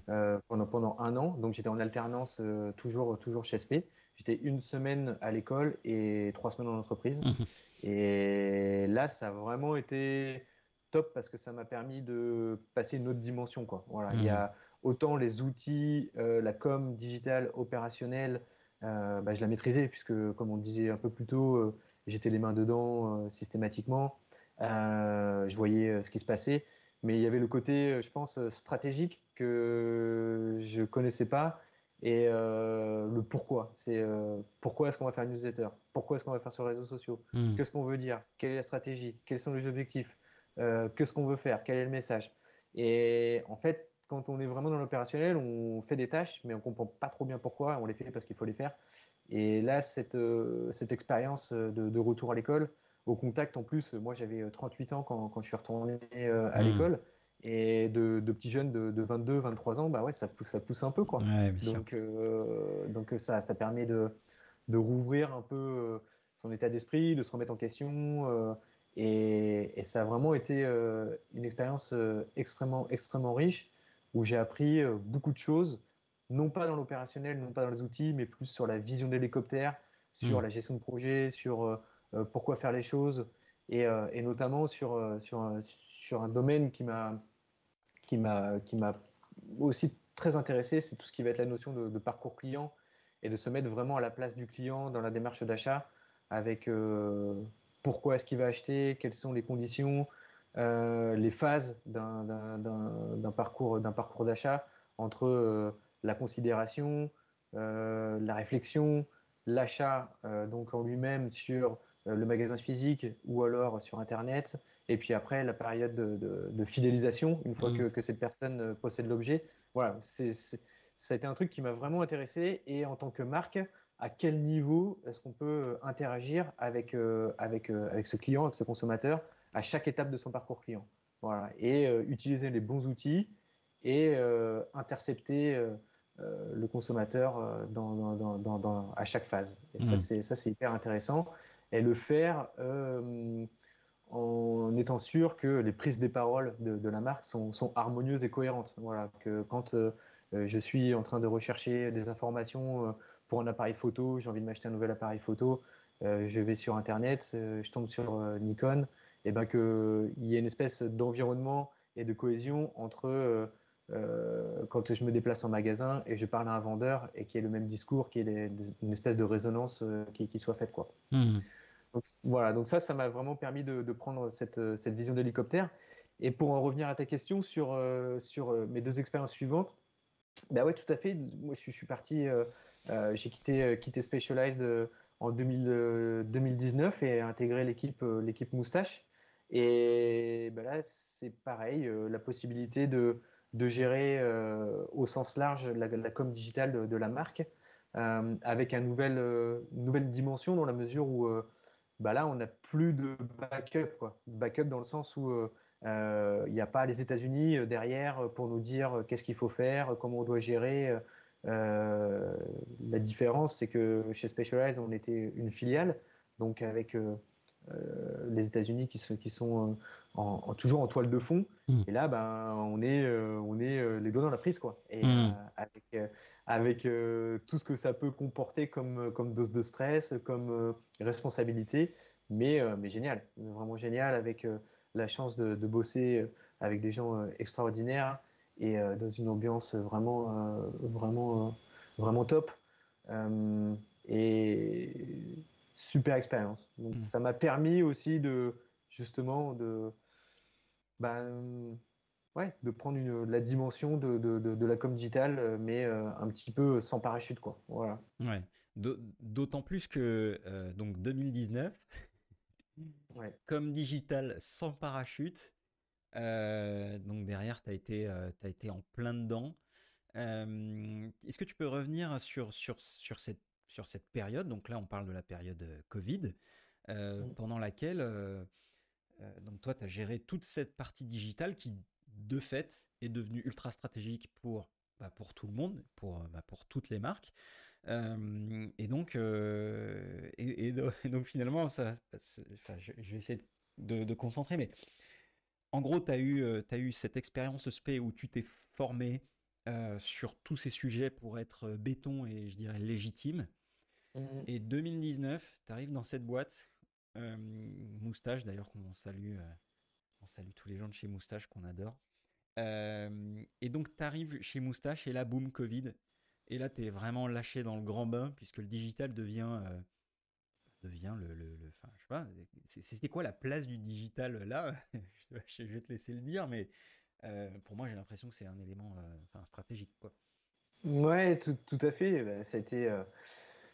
pendant, pendant un an. Donc j'étais en alternance toujours, toujours chez SP. J'étais une semaine à l'école et trois semaines en entreprise. Hmm. Et là, ça a vraiment été top parce que ça m'a permis de passer une autre dimension. Quoi. Voilà. Il y a hmm. autant les outils, la com digitale opérationnelle, bah, je la maîtrisais puisque, comme on le disait un peu plus tôt, j'étais les mains dedans systématiquement. je voyais ce qui se passait. Mais il y avait le côté, je pense, stratégique que je connaissais pas et le pourquoi. C'est pourquoi est-ce qu'on va faire une newsletter? Pourquoi est-ce qu'on va faire sur les réseaux sociaux? Hmm. Qu'est-ce qu'on veut dire? Quelle est la stratégie? Quels sont les objectifs? Qu'est-ce qu'on veut faire? Quel est le message? Et en fait, quand on est vraiment dans l'opérationnel, on fait des tâches, mais on comprend pas trop bien pourquoi. On les fait parce qu'il faut les faire. Et là, cette, cette expérience de, de, retour à l'école, au contact en plus, moi j'avais 38 ans quand, quand je suis retourné à hmm. l'école. Et de, de, petits jeunes de, de, 22, 23 ans, bah ouais, ça pousse, ça pousse un peu. Quoi. donc, euh, donc ça, ça permet de, de rouvrir un peu euh, son état d'esprit, de se remettre en question. Euh, et, et, ça a vraiment été une expérience extrêmement, extrêmement riche où j'ai appris beaucoup de choses, non pas dans l'opérationnel, non pas dans les outils, mais plus sur la vision d'hélicoptère, sur mmh. la gestion de projet, sur pourquoi faire les choses, et, et notamment sur, sur, sur un domaine qui m'a qui m'a aussi très intéressé, c'est tout ce qui va être la notion de, parcours client et de se mettre vraiment à la place du client dans la démarche d'achat avec euh, pourquoi est-ce qu'il va acheter, quelles sont les conditions, euh, les phases d'un parcours d'un parcours d'achat entre euh, la considération, la réflexion, l'achat donc en lui-même sur le magasin physique ou alors sur Internet, et puis après, la période de, fidélisation, une fois mm. que, cette personne euh, possède l'objet. Voilà, c'est, ça a été un truc qui m'a vraiment intéressé. Et en tant que marque, à quel niveau est-ce qu'on peut euh, interagir avec, euh, avec, avec ce client, avec ce consommateur, à chaque étape de son parcours client? Voilà. Et utiliser les bons outils et intercepter le consommateur dans, dans, dans, à chaque phase. Et mm. ça, c'est hyper intéressant. Et le faire en étant sûr que les prises des paroles de, la marque sont, harmonieuses et cohérentes. Voilà, que quand euh, euh, je suis en train de rechercher des informations euh, pour un appareil photo, j'ai envie de m'acheter un nouvel appareil photo, je vais sur Internet, je tombe sur Nikon, et ben qu'il y ait une espèce d'environnement et de cohésion entre quand je me déplace en magasin et je parle à un vendeur et qu'il y ait le même discours, qu'il y ait une espèce de résonance qui, soit faite. Quoi. Mmh. Voilà, donc ça, ça m'a vraiment permis de, prendre cette, cette vision d'hélicoptère. Et pour en revenir à ta question sur, euh, sur euh, mes deux expériences suivantes, bah ouais, tout à fait. Moi, je suis, parti, euh, j'ai quitté, quitté Specialized en 2000, 2019 et intégré l'équipe, l'équipe Moustache. Et bah là, c'est pareil, la possibilité de, de gérer au sens large la, com digitale de, la marque, avec une nouvelle dimension dans la mesure où bah là, on n'a plus de backup. Quoi. Backup dans le sens où euh, euh, il n'y a pas les États-Unis euh, derrière pour nous dire qu'est-ce qu'il faut faire, comment on doit gérer. la différence, c'est que chez Specialized, on était une filiale, donc avec les États-Unis qui, sont, qui sont en, toujours en toile de fond. Mmh. Et là, ben, on est, on est les doigts dans la prise. Quoi. Et mmh. avec, avec euh, tout ce que ça peut comporter comme, euh, comme dose de stress, comme euh, responsabilité, mais, mais génial, vraiment génial, avec la chance de, de, bosser avec des gens extraordinaires et dans une ambiance vraiment, vraiment, vraiment top. et super expérience. Donc, mmh. ça m'a permis aussi de, justement, de, ben, ouais, de prendre une, la dimension de, de, de, la com digitale, euh, mais euh, un petit peu sans parachute, quoi. Voilà. Ouais. D'autant plus que euh, donc 2019, ouais. comme digital sans parachute, donc derrière, tu as, été, as été en plein dedans. Est-ce que tu peux revenir sur, sur, sur, cette, sur cette période? Donc là, on parle de la période Covid, pendant laquelle donc toi, tu as géré toute cette partie digitale qui de fait, est devenu ultra stratégique pour, bah, pour tout le monde, pour, bah, pour toutes les marques. et, donc, et, donc, finalement, ça, enfin, je, vais essayer de, de, concentrer, mais en gros, tu as, eu, as eu cette expérience SP où tu t'es formé sur tous ces sujets pour être béton et je dirais légitime. Mmh et 2019, tu arrives dans cette boîte, Moustache d'ailleurs, qu'on salue, on salue tous les gens de chez Moustache qu'on adore. et donc, tu arrives chez Moustache et là, boum, Covid. Et là, tu es vraiment lâché dans le grand bain puisque le digital devient, devient le. le, enfin, je sais pas, c'était quoi la place du digital là? [LAUGHS] Je vais te laisser le dire, mais pour moi, j'ai l'impression que c'est un élément stratégique. Quoi. Ouais, tout, tout à fait. Bah, ça a été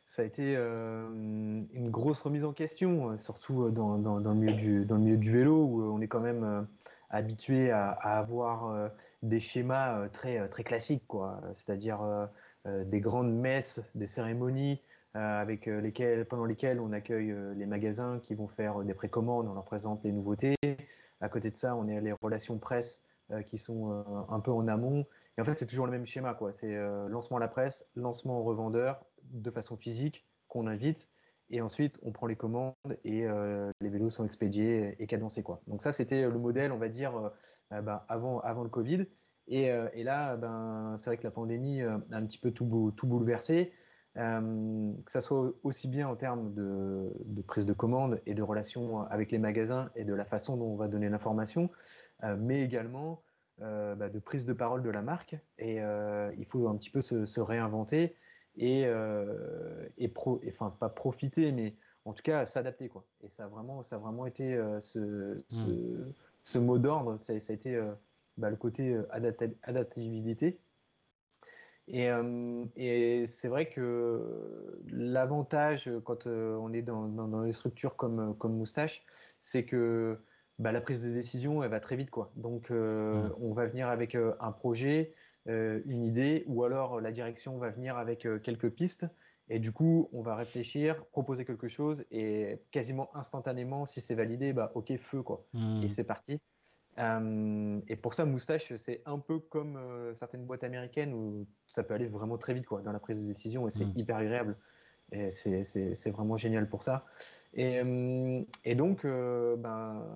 ça a été une grosse remise en question, surtout dans, dans, le milieu du, vélo, où on est quand même habitué à, avoir des schémas très, classiques. C'est-à-dire des grandes messes, des cérémonies avec lesquelles, pendant lesquelles on accueille les magasins qui vont faire des précommandes, on leur présente les nouveautés. À côté de ça, on a les relations presse qui sont un peu en amont. Et en fait, c'est toujours le même schéma, quoi. C'est lancement à la presse, lancement aux revendeurs, de façon physique qu'on invite. Et ensuite, on prend les commandes et euh, les vélos sont expédiés et cadencés. Quoi. Donc ça, c'était le modèle, on va dire, euh, euh, bah, avant, avant le Covid. Et, et là, ben, c'est vrai que la pandémie a un petit peu tout, tout bouleversé. que ça soit aussi bien en termes de, prise de commande et de relations avec les magasins et de la façon dont on va donner l'information, mais également bah, de prise de parole de la marque. Et il faut un petit peu se réinventer et, euh, et, pro, enfin pas profiter, mais en tout cas s'adapter quoi. Et ça a vraiment, ça a vraiment été euh, ce, hmm. ce, ce, mot d'ordre, ça, ça, a été euh, bah, le côté adaptabilité. Et, et c'est vrai que l'avantage quand on est dans, dans, des structures comme, comme Moustache, c'est que bah, la prise de décision, elle va très vite. Quoi. Donc, hmm. on va venir avec un projet, une idée, ou alors la direction va venir avec euh, quelques pistes. Et du coup, on va réfléchir, proposer quelque chose, et quasiment instantanément, si c'est validé, bah ok, feu quoi. Hmm. Et c'est parti. Euh, et pour ça, Moustache, c'est un peu comme certaines boîtes américaines où ça peut aller vraiment très vite quoi, dans la prise de décision et c'est hmm. hyper agréable. Et c'est vraiment génial pour ça. Et, et donc, ben,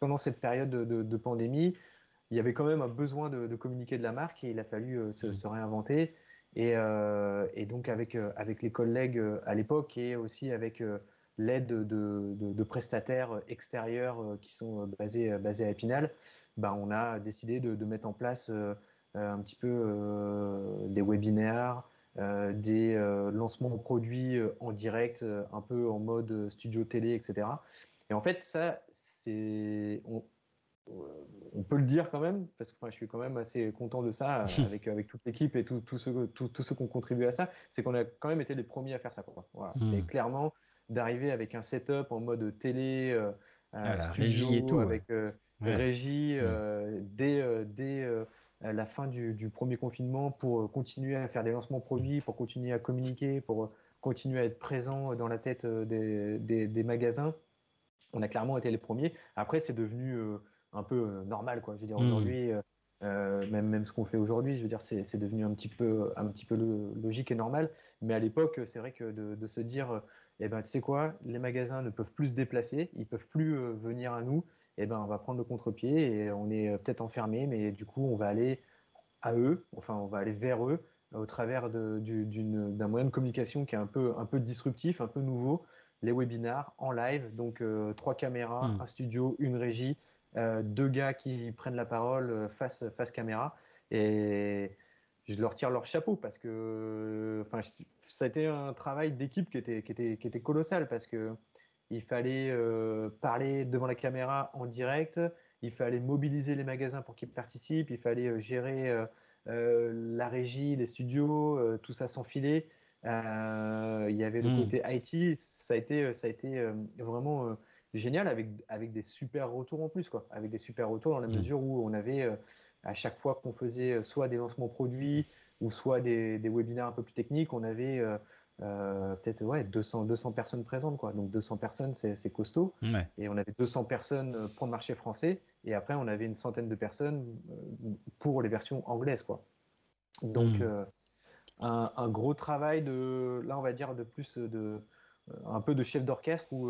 pendant cette période de, de pandémie, il y avait quand même un besoin de, communiquer de la marque et il a fallu euh, se, réinventer. Et, euh, et, donc avec, euh, avec les collègues à l'époque et aussi avec l'aide de, de, prestataires extérieurs qui sont basés, basés à Épinal, bah, on a décidé de, mettre en place un petit peu des webinaires, des lancements de produits en direct, un peu en mode studio télé, etc. Et en fait, ça, c'est on peut le dire quand même, parce que je suis quand même assez content de ça, [LAUGHS] avec, avec toute l'équipe et tous ceux, tout, ceux qui ont contribué à ça, c'est qu'on a quand même été les premiers à faire ça. Voilà. Hmm. C'est clairement d'arriver avec un setup en mode télé, euh, ah, studio, et tout, avec euh, régie, euh, dès, dès la fin du, premier confinement pour continuer à faire des lancements produits, pour continuer à communiquer, pour continuer à être présent dans la tête des, des magasins. On a clairement été les premiers. Après, c'est devenu un peu euh, normal quoi. Je veux dire hmm. aujourd'hui, euh, euh, même même ce qu'on fait aujourd'hui, je veux dire c'est devenu un petit peu un petit peu logique et normal. Mais à l'époque, c'est vrai que de, se dire, eh ben tu sais quoi, les magasins ne peuvent plus se déplacer, ils peuvent plus venir à nous. Eh ben on va prendre le contre-pied et on est peut-être enfermé, mais du coup on va aller à eux, enfin on va aller vers eux au travers d'un moyen de communication qui est un peu, un peu disruptif, un peu nouveau, les webinars en live, donc trois caméras, hmm. un studio, une régie, deux gars qui prennent la parole euh, face, face caméra. Et je leur tire leur chapeau parce que enfin, ça a été un travail d'équipe qui était, qui, était, qui était colossal parce que il fallait euh, parler devant la caméra en direct, il fallait mobiliser les magasins pour qu'ils participent, il fallait gérer la régie, les studios, tout ça s'enfiler. il y avait le hmm. côté IT, ça a été, ça a été vraiment génial avec, avec des super retours en plus, quoi. Avec des super retours dans la mm. mesure où on avait, euh, à chaque fois qu'on faisait euh, soit des lancements produits ou soit des, des webinaires un peu plus techniques, on avait euh, peut-être ouais, 200, 200 personnes présentes, quoi. Donc 200 personnes, c'est costaud. Et on avait 200 personnes pour le marché français. Et après, on avait une centaine de personnes pour les versions anglaises, quoi. Donc, mm. un, gros travail de, là, on va dire, de plus de, un peu de chef d'orchestre où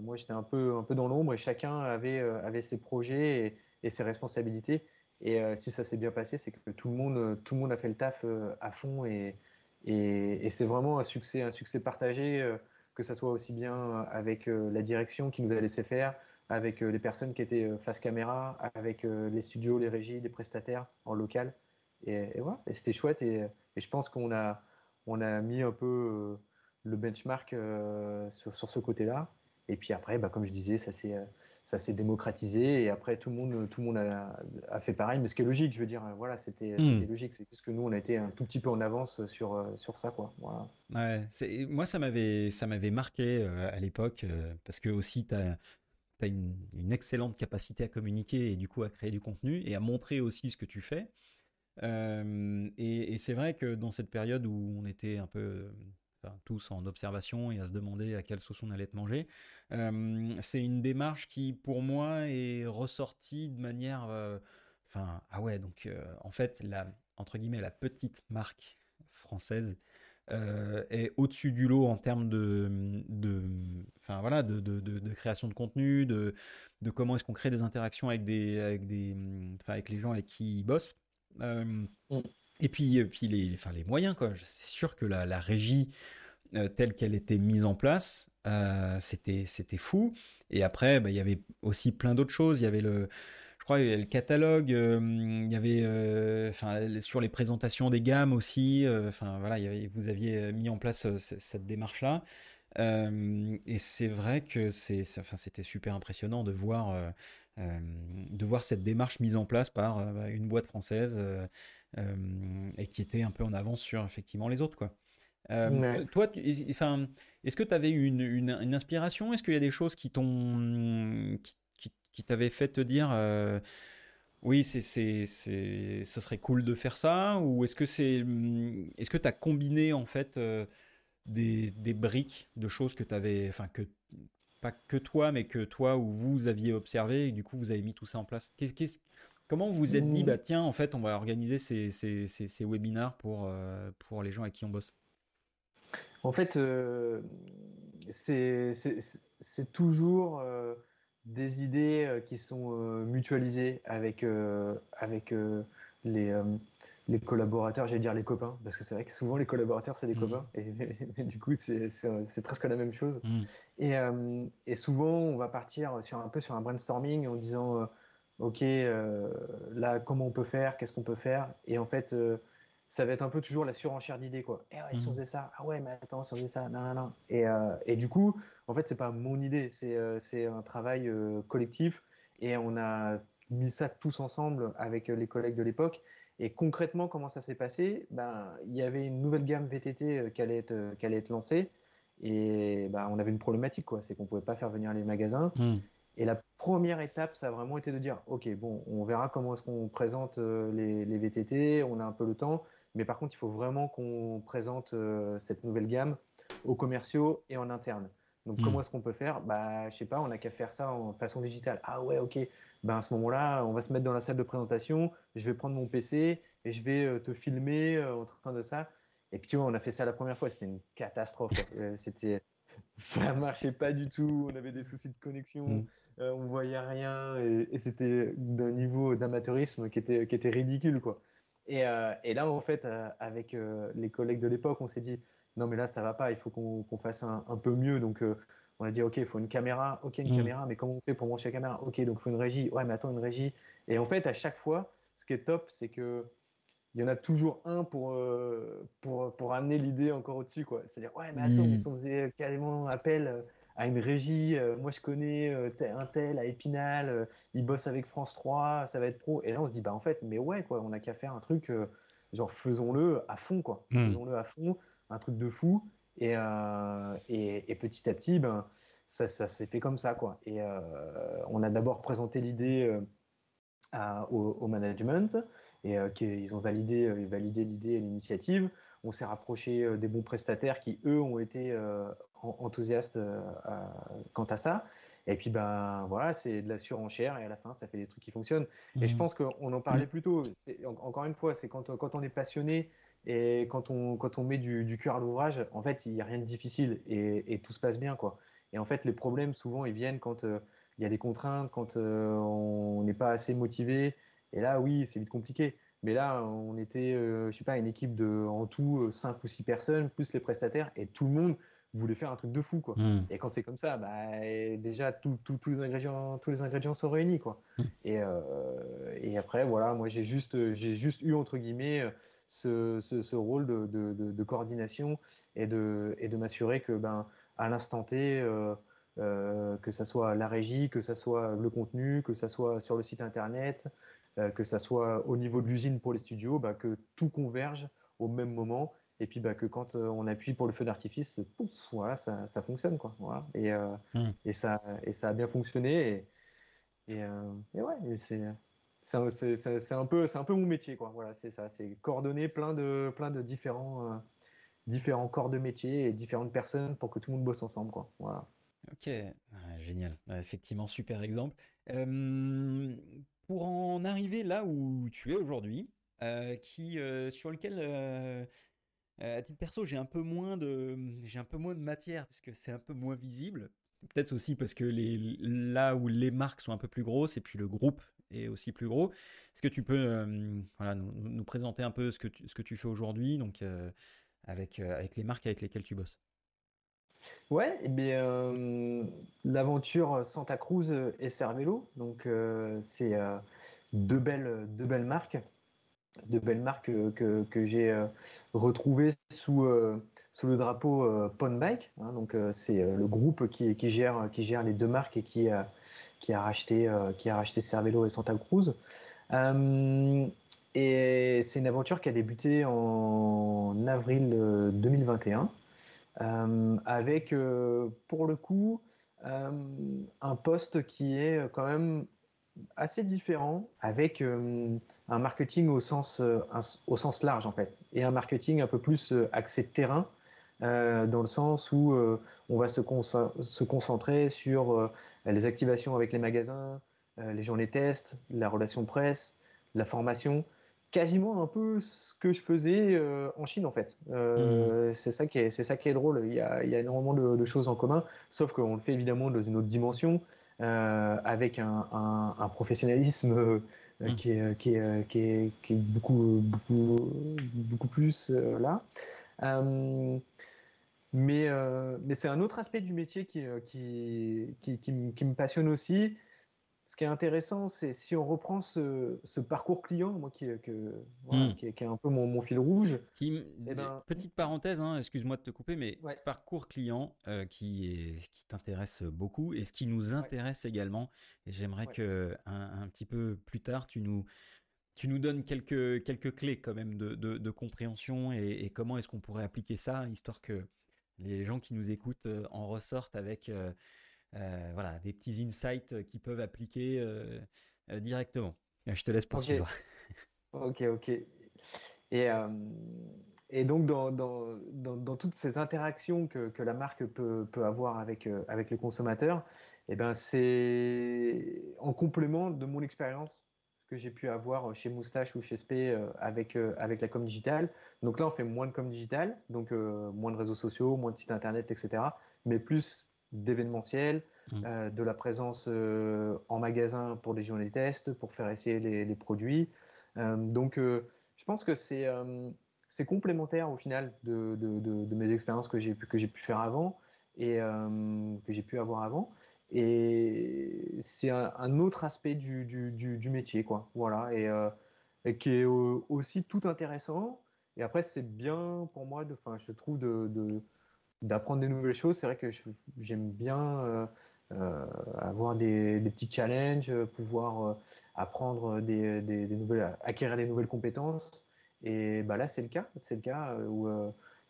moi j'étais un peu, un peu dans l'ombre et chacun avait, avait ses projets et, ses responsabilités. Et si ça s'est bien passé, c'est que tout le monde, tout le monde a fait le taf à fond et, et, c'est vraiment un succès, un succès partagé, que ce soit aussi bien avec la direction qui nous a laissé faire, avec les personnes qui étaient face caméra, avec les studios, les régies, les prestataires en local. Et, voilà, c'était chouette. Et, je pense qu'on a, on a mis un peu euh, le benchmark euh, sur, sur, ce côté-là. Et puis après, bah, comme je disais, ça s'est euh, ça s'est démocratisé et après tout le monde tout le monde a, a, fait pareil mais ce qui est logique je veux dire voilà c'était hmm. logique c'est juste que nous on a été un tout petit peu en avance sur sur ça quoi voilà. ouais, moi ça m'avait ça m'avait marqué à l'époque parce que aussi tu as tu as une, une, excellente capacité à communiquer et du coup à créer du contenu et à montrer aussi ce que tu fais et, c'est vrai que dans cette période où on était un peu tous en observation et à se demander à quelle sauce on allait être mangé, c'est une démarche qui, pour moi, est ressortie de manière. Enfin, ah ouais, donc en fait, la, entre guillemets, la petite marque française est au-dessus du lot en termes de, enfin, voilà, de, création de contenu, de, comment est-ce qu'on crée des interactions avec, des, avec, des, avec les gens avec qui ils bossent. Euh, mm. Et puis, puis les, enfin, les moyens, quoi. C'est sûr que la, la régie euh, telle qu'elle était mise en place, euh, c'était, c'était fou. Et après, bah, il y avait aussi plein d'autres choses. Il y avait le, je crois, le catalogue. il y avait, enfin, sur les présentations des gammes aussi. Enfin, voilà, vous aviez mis en place cette démarche-là. et c'est vrai que c'est, enfin, c'était super impressionnant de voir euh, de voir cette démarche mise en place par euh, bah, une boîte française euh, et qui était un peu en avance sur effectivement les autres quoi. Toi, enfin, est-ce que tu avais eu une, une, inspiration? Est-ce qu'il y a des choses qui t'ont qui, qui, t'avaient fait te dire oui, c'est, c'est, c'est, ce serait cool de faire ça? Ou est-ce que c'est, est-ce que tu as combiné en fait des, des, briques de choses que tu avais, enfin que pas que toi, mais que toi ou vous aviez observé et du coup vous avez mis tout ça en place? Comment vous vous êtes dit, bah tiens, en fait, on va organiser ces, ces, ces, webinars pour, euh, pour les gens avec qui on bosse? En fait, euh, c'est toujours euh, des idées qui sont mutualisées avec, avec les, les collaborateurs, j'allais dire les copains, parce que c'est vrai que souvent les collaborateurs c'est des mmh. copains, et, [LAUGHS] du coup c'est presque la même chose. Mmh. Et, et, souvent on va partir sur un peu sur un brainstorming en disant ok euh, là comment on peut faire, qu'est-ce qu'on peut faire, et en fait ça va être un peu toujours la surenchère d'idées quoi. Et eh si on mmh. faisait ça, ah ouais mais attends si on faisait ça, non non non. Et, et du coup en fait c'est pas mon idée, c'est un travail collectif et on a mis ça tous ensemble avec les collègues de l'époque et concrètement, comment ça s'est passé? Ben, Il y avait une nouvelle gamme VTT euh, qui allait être, euh, qui allait être lancée. Et ben, on avait une problématique, quoi. c'est qu'on ne pouvait pas faire venir les magasins. Hmm. Et la première étape, ça a vraiment été de dire, OK, bon, on verra comment est-ce qu'on présente euh, les, les, VTT, on a un peu le temps, mais par contre, il faut vraiment qu'on présente cette nouvelle gamme aux commerciaux et en interne. Donc, hmm. comment est-ce qu'on peut faire? Bah, Je sais pas, on n'a qu'à faire ça en façon digitale. Ah ouais, ok, ben à ce moment-là, on va se mettre dans la salle de présentation, je vais prendre mon PC et je vais euh, te filmer euh, en train de ça. Et puis tu vois, on a fait ça la première fois, c'était une catastrophe. [LAUGHS] Euh, c'était, ça marchait pas du tout, on avait des soucis de connexion, mm. on voyait rien et, c'était d'un niveau d'amateurisme qui était, qui était ridicule quoi. Et, et là en fait, avec les collègues de l'époque, on s'est dit non mais là ça va pas, il faut qu'on fasse un, un, peu mieux. Donc on a dit, OK, il faut une caméra. OK, une mm. caméra, mais comment on fait pour brancher la caméra? OK, donc il faut une régie. Ouais, mais attends, une régie. Et en fait, à chaque fois, ce qui est top, c'est que il y en a toujours un pour, euh, pour, pour amener l'idée encore au-dessus. quoi. C'est-à-dire, ouais, mais attends, mm. on faisait carrément appel à une régie. Euh, moi, je connais euh, un tel à Épinal, il bosse avec France 3, ça va être pro. Et là, on se dit, bah en fait, mais ouais, quoi, on n'a qu'à faire un truc, genre, faisons-le à fond, quoi. Mm. Faisons-le à fond, un truc de fou. Euh, et, et, petit à petit, ben, ça, ça s'est fait comme ça. Quoi. Et euh, on a d'abord présenté l'idée euh, au, management et qu'ils ont validé, validé l'idée et l'initiative. On s'est rapproché des bons prestataires qui, eux, ont été enthousiastes quant à ça. Et puis, ben voilà, c'est de la surenchère et à la fin, ça fait des trucs qui fonctionnent. Et je Mhm. pense qu'on en parlait plus tôt. Encore une fois, c'est quand, quand on est passionné et quand on, quand on met du, du cœur à l'ouvrage, en fait, il n'y a rien de difficile et, et tout se passe bien, quoi. Et en fait, les problèmes, souvent, ils viennent quand euh, il y a des contraintes, quand euh, on n'est pas assez motivé. Et là, oui, c'est vite compliqué. Mais là, on était, euh, je sais pas, une équipe de, en tout, 5 ou 6 personnes, plus les prestataires, et tout le monde voulait faire un truc de fou, quoi. Mhm. Et quand c'est comme ça, bah, déjà tous les ingrédients, tous les ingrédients sont réunis, quoi. Mm. Et, euh, et après, voilà, moi j'ai juste, j'ai juste eu entre guillemets ce, ce- ce rôle de, de- de- de coordination et de, et de m'assurer que, ben, à l'instant T, euh, euh, que ça soit la régie, que ça soit le contenu, que ça soit sur le site internet, euh, que ça soit au niveau de l'usine pour les studios, bah, que tout converge au même moment et puis bah, que quand euh, on appuie pour le feu d'artifice, pouf, voilà, ça, ça fonctionne quoi. Voilà. Et, euh, Mm. et, ça, et ça a bien fonctionné. Et, et, euh, et ouais, c'est c'est un, peu c'est un peu mon métier quoi. Voilà, c'est ça, c'est coordonner plein de plein de différents euh, différents corps de métier et différentes personnes pour que tout le monde bosse ensemble quoi. Voilà. Ok, Ah, génial. Ah, Effectivement, super exemple. Pour en arriver là où tu es aujourd'hui, euh, qui euh, sur lequel, euh, à titre perso, j'ai un peu moins de, j'ai un peu moins de matière parce que c'est un peu moins visible. Peut-être aussi parce que là où les marques sont un peu plus grosses et puis le groupe est aussi plus gros. Est-ce que tu peux, nous, présenter un peu ce que tu, ce que tu fais aujourd'hui, donc avec avec les marques avec lesquelles tu bosses? Ouais, et bien euh, l'aventure Santa Cruz et Cervelo, donc euh, c'est euh, deux belles deux belles marques, deux belles marques que, que, j'ai retrouvées sous sous le drapeau Pond Bike. hein. donc c'est le groupe qui, qui gère qui gère les deux marques et qui qui a racheté qui a racheté Cervelo et Santa Cruz. Et c'est une aventure qui a débuté en avril euh, 2021 euh, avec euh, pour le coup euh, un poste qui est quand même assez différent avec euh, un marketing au sens, euh, large en fait et un marketing un peu plus euh, axé terrain euh, dans le sens où euh, on va se, conce- se concentrer sur euh, les activations avec les magasins, euh, les journées tests, la relation presse, la formation, quasiment un peu ce que je faisais euh, en Chine en fait. Euh, C'est ça qui est, c'est ça qui est drôle. Il y a, il y a énormément de, de choses en commun, sauf qu'on le fait évidemment dans une autre dimension, euh, avec un, un- un professionnalisme Mm. qui, est, qui, est, qui, est, qui est beaucoup, beaucoup, beaucoup plus là. Mais, mais c'est un autre aspect du métier qui, qui, qui, qui me- qui me passionne aussi. Ce qui est intéressant, c'est si on reprend ce, ce parcours client, moi qui, que, voilà, qui, est, qui est un peu mon, mon fil rouge. Qui Eh ben- petite parenthèse, hein, excuse-moi de te couper, mais Ouais. parcours client euh, qui est, qui t'intéresse beaucoup et ce qui nous intéresse également. Et j'aimerais Ouais. que un, un petit peu plus tard, tu nous, tu nous donnes quelques, quelques clés quand même de, de- de compréhension et, et comment est-ce qu'on pourrait appliquer ça, histoire que les gens qui nous écoutent euh, en ressortent avec euh, euh, voilà, des petits insights qu'ils peuvent appliquer euh, euh, directement. Euh, Je te laisse poursuivre. Ok, ok. Et, euh, et donc, dans, dans, dans, dans toutes ces interactions que, que la marque peut, peut avoir avec, avec le consommateur, eh ben, c'est en complément de mon expérience que j'ai pu avoir chez Moustache ou chez SP avec, avec la com digitale. Donc là, on fait moins de com digitale, donc euh, moins de réseaux sociaux, moins de sites internet, etc. Mais plus d'événementiel, Mm. euh, de la présence euh, en magasin pour des journées de tests, pour faire essayer les, les produits. Euh, donc, je pense que c'est c'est complémentaire au final de, de, de- de mes expériences que j'ai pu, que j'ai pu faire avant et que j'ai pu avoir avant. Et c'est un, un autre aspect du, du, du, du métier, quoi. Voilà, et, et qui est aussi tout intéressant. Et après, c'est bien pour moi, de, je trouve, de- d'apprendre des nouvelles choses. C'est vrai que j'aime bien euh, euh, avoir des, des petits challenges, pouvoir euh, apprendre des, des- des nouvelles, acquérir des nouvelles compétences. Et bah là, c'est le cas. C'est le cas où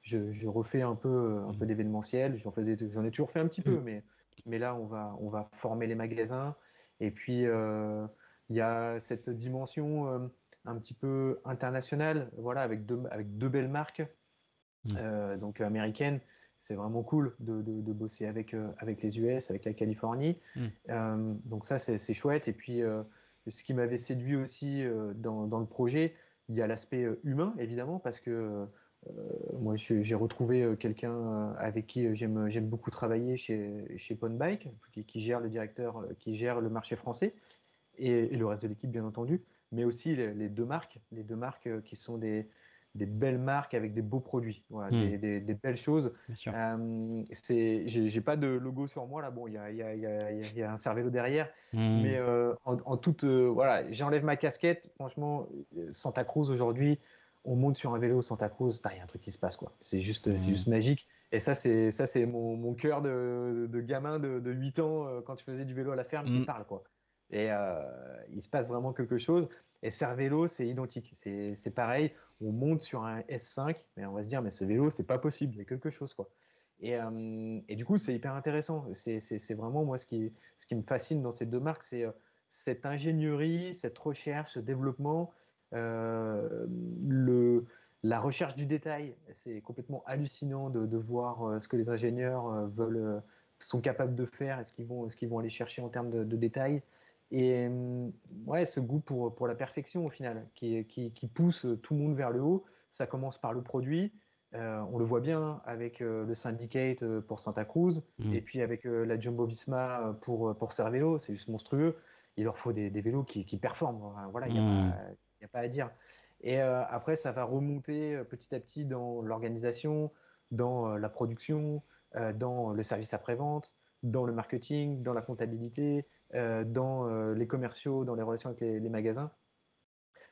je, je refais un peu, un peu d'événementiel. J'en faisais, j'en ai toujours fait un petit peu, Mm. mais, mais là, on va, on va former les magasins. Et puis, il y a cette dimension un petit peu internationale, voilà, avec deux, avec deux belles marques, Mm. euh, donc américaines, c'est vraiment cool de, de, bosser avec, avec les US, avec la Californie. Mm. donc ça, c'est chouette. Et puis, ce qui m'avait séduit aussi dans, dans, le projet, il y a l'aspect humain, évidemment, parce que moi, j'ai retrouvé quelqu'un avec qui j'aime beaucoup travailler chez, chez Bike, qui, qui, gère le directeur, qui gère le marché français, et, et le reste de l'équipe, bien entendu mais aussi les, deux marques, les deux marques euh, qui sont des, des belles marques avec des beaux produits, voilà, hmm. des, des, belles choses. Euh, c'est, j'ai, pas de logo sur moi là. Bon, il y a, y, a, y a, un cervélo derrière, hmm. mais euh, en, toute, euh, voilà, j'enlève ma casquette. Franchement, Santa Cruz aujourd'hui, on monte sur un vélo Santa Cruz, il y a un truc qui se passe quoi. C'est juste, c'est hmm. juste magique. Et ça, c'est ça, c'est mon, mon cœur de, de, gamin de, de, 8 ans quand je faisais du vélo à la ferme qui parle quoi. Et euh, il se passe vraiment quelque chose. Et Cervélo, c'est identique. C'est pareil. On monte sur un S5, mais on va se dire, mais ce vélo, c'est pas possible. Il y a quelque chose, quoi. Et, euh, et du coup, c'est hyper intéressant. C'est vraiment, moi, ce qui, ce qui me fascine dans ces deux marques, c'est euh, cette ingénierie, cette recherche, ce développement, le, la recherche du détail. C'est complètement hallucinant de, de, voir ce que les ingénieurs veulent, sont capables de faire, est-ce qu'ils vont, qu'ils vont aller chercher en termes de, de détails. Et mm, ouais, ce goût pour, pour la perfection au final, qui, qui, qui, pousse tout le monde vers le haut. Ça commence par le produit. Euh, on le voit bien avec euh, le Syndicate euh, pour Santa Cruz mm. et puis avec la Jumbo Visma pour, pour Cervelo. C'est juste monstrueux. Il leur faut des, des vélos qui, qui performent. voilà, il n'y mm. a, a, pas à dire. Et après, ça va remonter petit à petit dans l'organisation, dans la production, dans le service après-vente, dans le marketing, dans la comptabilité, euh, dans euh, les commerciaux, dans les relations avec les, magasins.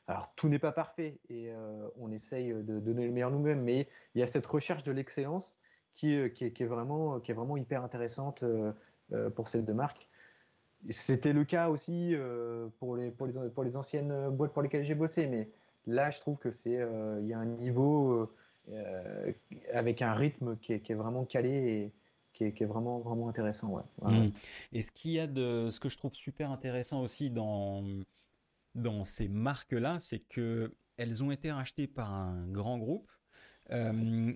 Alors tout n'est pas parfait et euh, on essaye de, donner le meilleur nous-mêmes, mais il y a cette recherche de l'excellence qui, est vraiment, hyper intéressante pour ces deux marques. C'était le cas aussi pour les anciennes boîtes pour lesquelles j'ai bossé, mais là je trouve que c'est il y a un niveau avec un rythme qui est, qui est vraiment calé qui est, vraiment, vraiment intéressant. Ouais. Mmh. Et ce qu'il y a de, ce que je trouve super intéressant aussi dans, dans ces marques-là, c'est que elles ont été rachetées par un grand groupe, euh,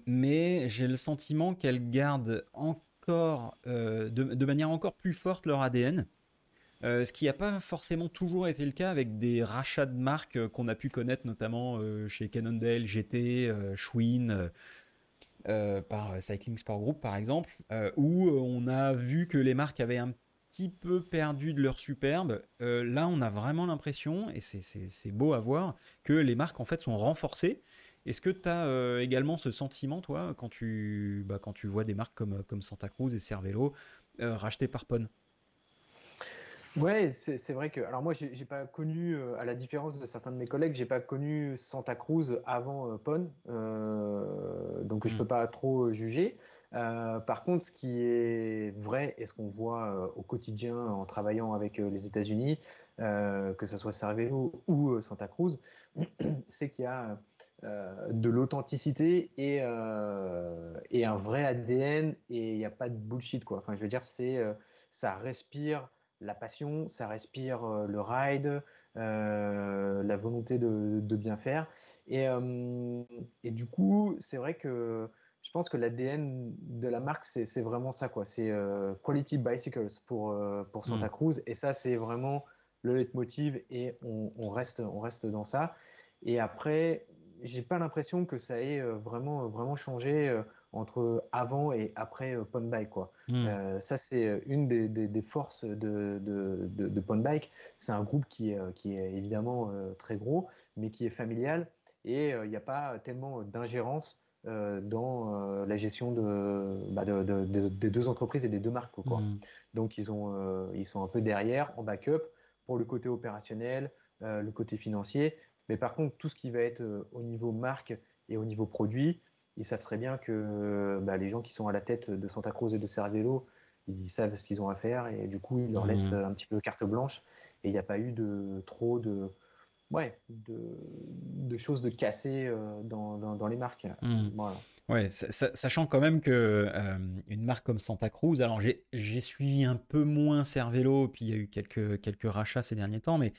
mais j'ai le sentiment qu'elles gardent encore, euh, de, manière encore plus forte leur ADN. Euh, ce qui n'a pas forcément toujours été le cas avec des rachats de marques qu'on a pu connaître notamment chez Cannondale, GT, Schwinn, euh, par Cycling Sport Group par exemple, euh, où euh, on a vu que les marques avaient un petit peu perdu de leur superbe. là, on a vraiment l'impression, et c'est beau à voir, que les marques en fait sont renforcées. Est-ce que tu as également ce sentiment, toi, quand tu, bah, quand tu vois des marques comme, comme Santa Cruz et Cervelo rachetées par Pone Ouais, c'est vrai que. Alors, moi, j'ai pas connu, euh, à la différence de certains de mes collègues, j'ai pas connu Santa Cruz avant euh, PON, euh, donc je peux hmm. pas trop juger. par contre, ce qui est vrai et ce qu'on voit au quotidien en travaillant avec les États-Unis, que ce soit Cervelo ou Santa Cruz, [CLEARS THROAT] c'est qu'il y a de l'authenticité et, et un vrai ADN et il n'y a pas de bullshit, quoi. Enfin, je veux dire, c'est ça respire la passion, ça respire euh, le ride, euh, la volonté de, bien faire. Euh, et, du coup, c'est vrai que je pense que l'ADN de la marque, c'est vraiment ça. quoi. C'est Quality Bicycles pour, pour Santa mm. Cruz. Et ça, c'est vraiment le leitmotiv et on, reste, on reste dans ça. Et après, j'ai pas l'impression que ça ait vraiment, vraiment changé entre avant et après euh, Bike. Quoi. Hmm. Euh, ça, c'est euh, une des, des, forces de, de, de, de Bike. C'est un groupe qui est, qui est évidemment très gros, mais qui est familial et il n'y a pas tellement d'ingérence dans la gestion bah, de, des deux entreprises et des deux marques. Quoi. Hmm. Donc, ils, ont, ils sont un peu derrière, en backup, pour le côté opérationnel, le côté financier. Mais par contre, tout ce qui va être au niveau marque et au niveau produit, ils savent très bien que bah, les gens qui sont à la tête de Santa Cruz et de Cervelo, ils savent ce qu'ils ont à faire et du coup, ils leur laissent mmh. un petit peu carte blanche. Et il n'y a pas eu de trop de, ouais, de, choses de casser euh, dans, dans, les marques. Mmh. Voilà. Ouais, sachant quand même que euh, une marque comme Santa Cruz, alors j'ai suivi un peu moins Cervelo, puis il y a eu quelques, quelques rachats ces derniers temps, mais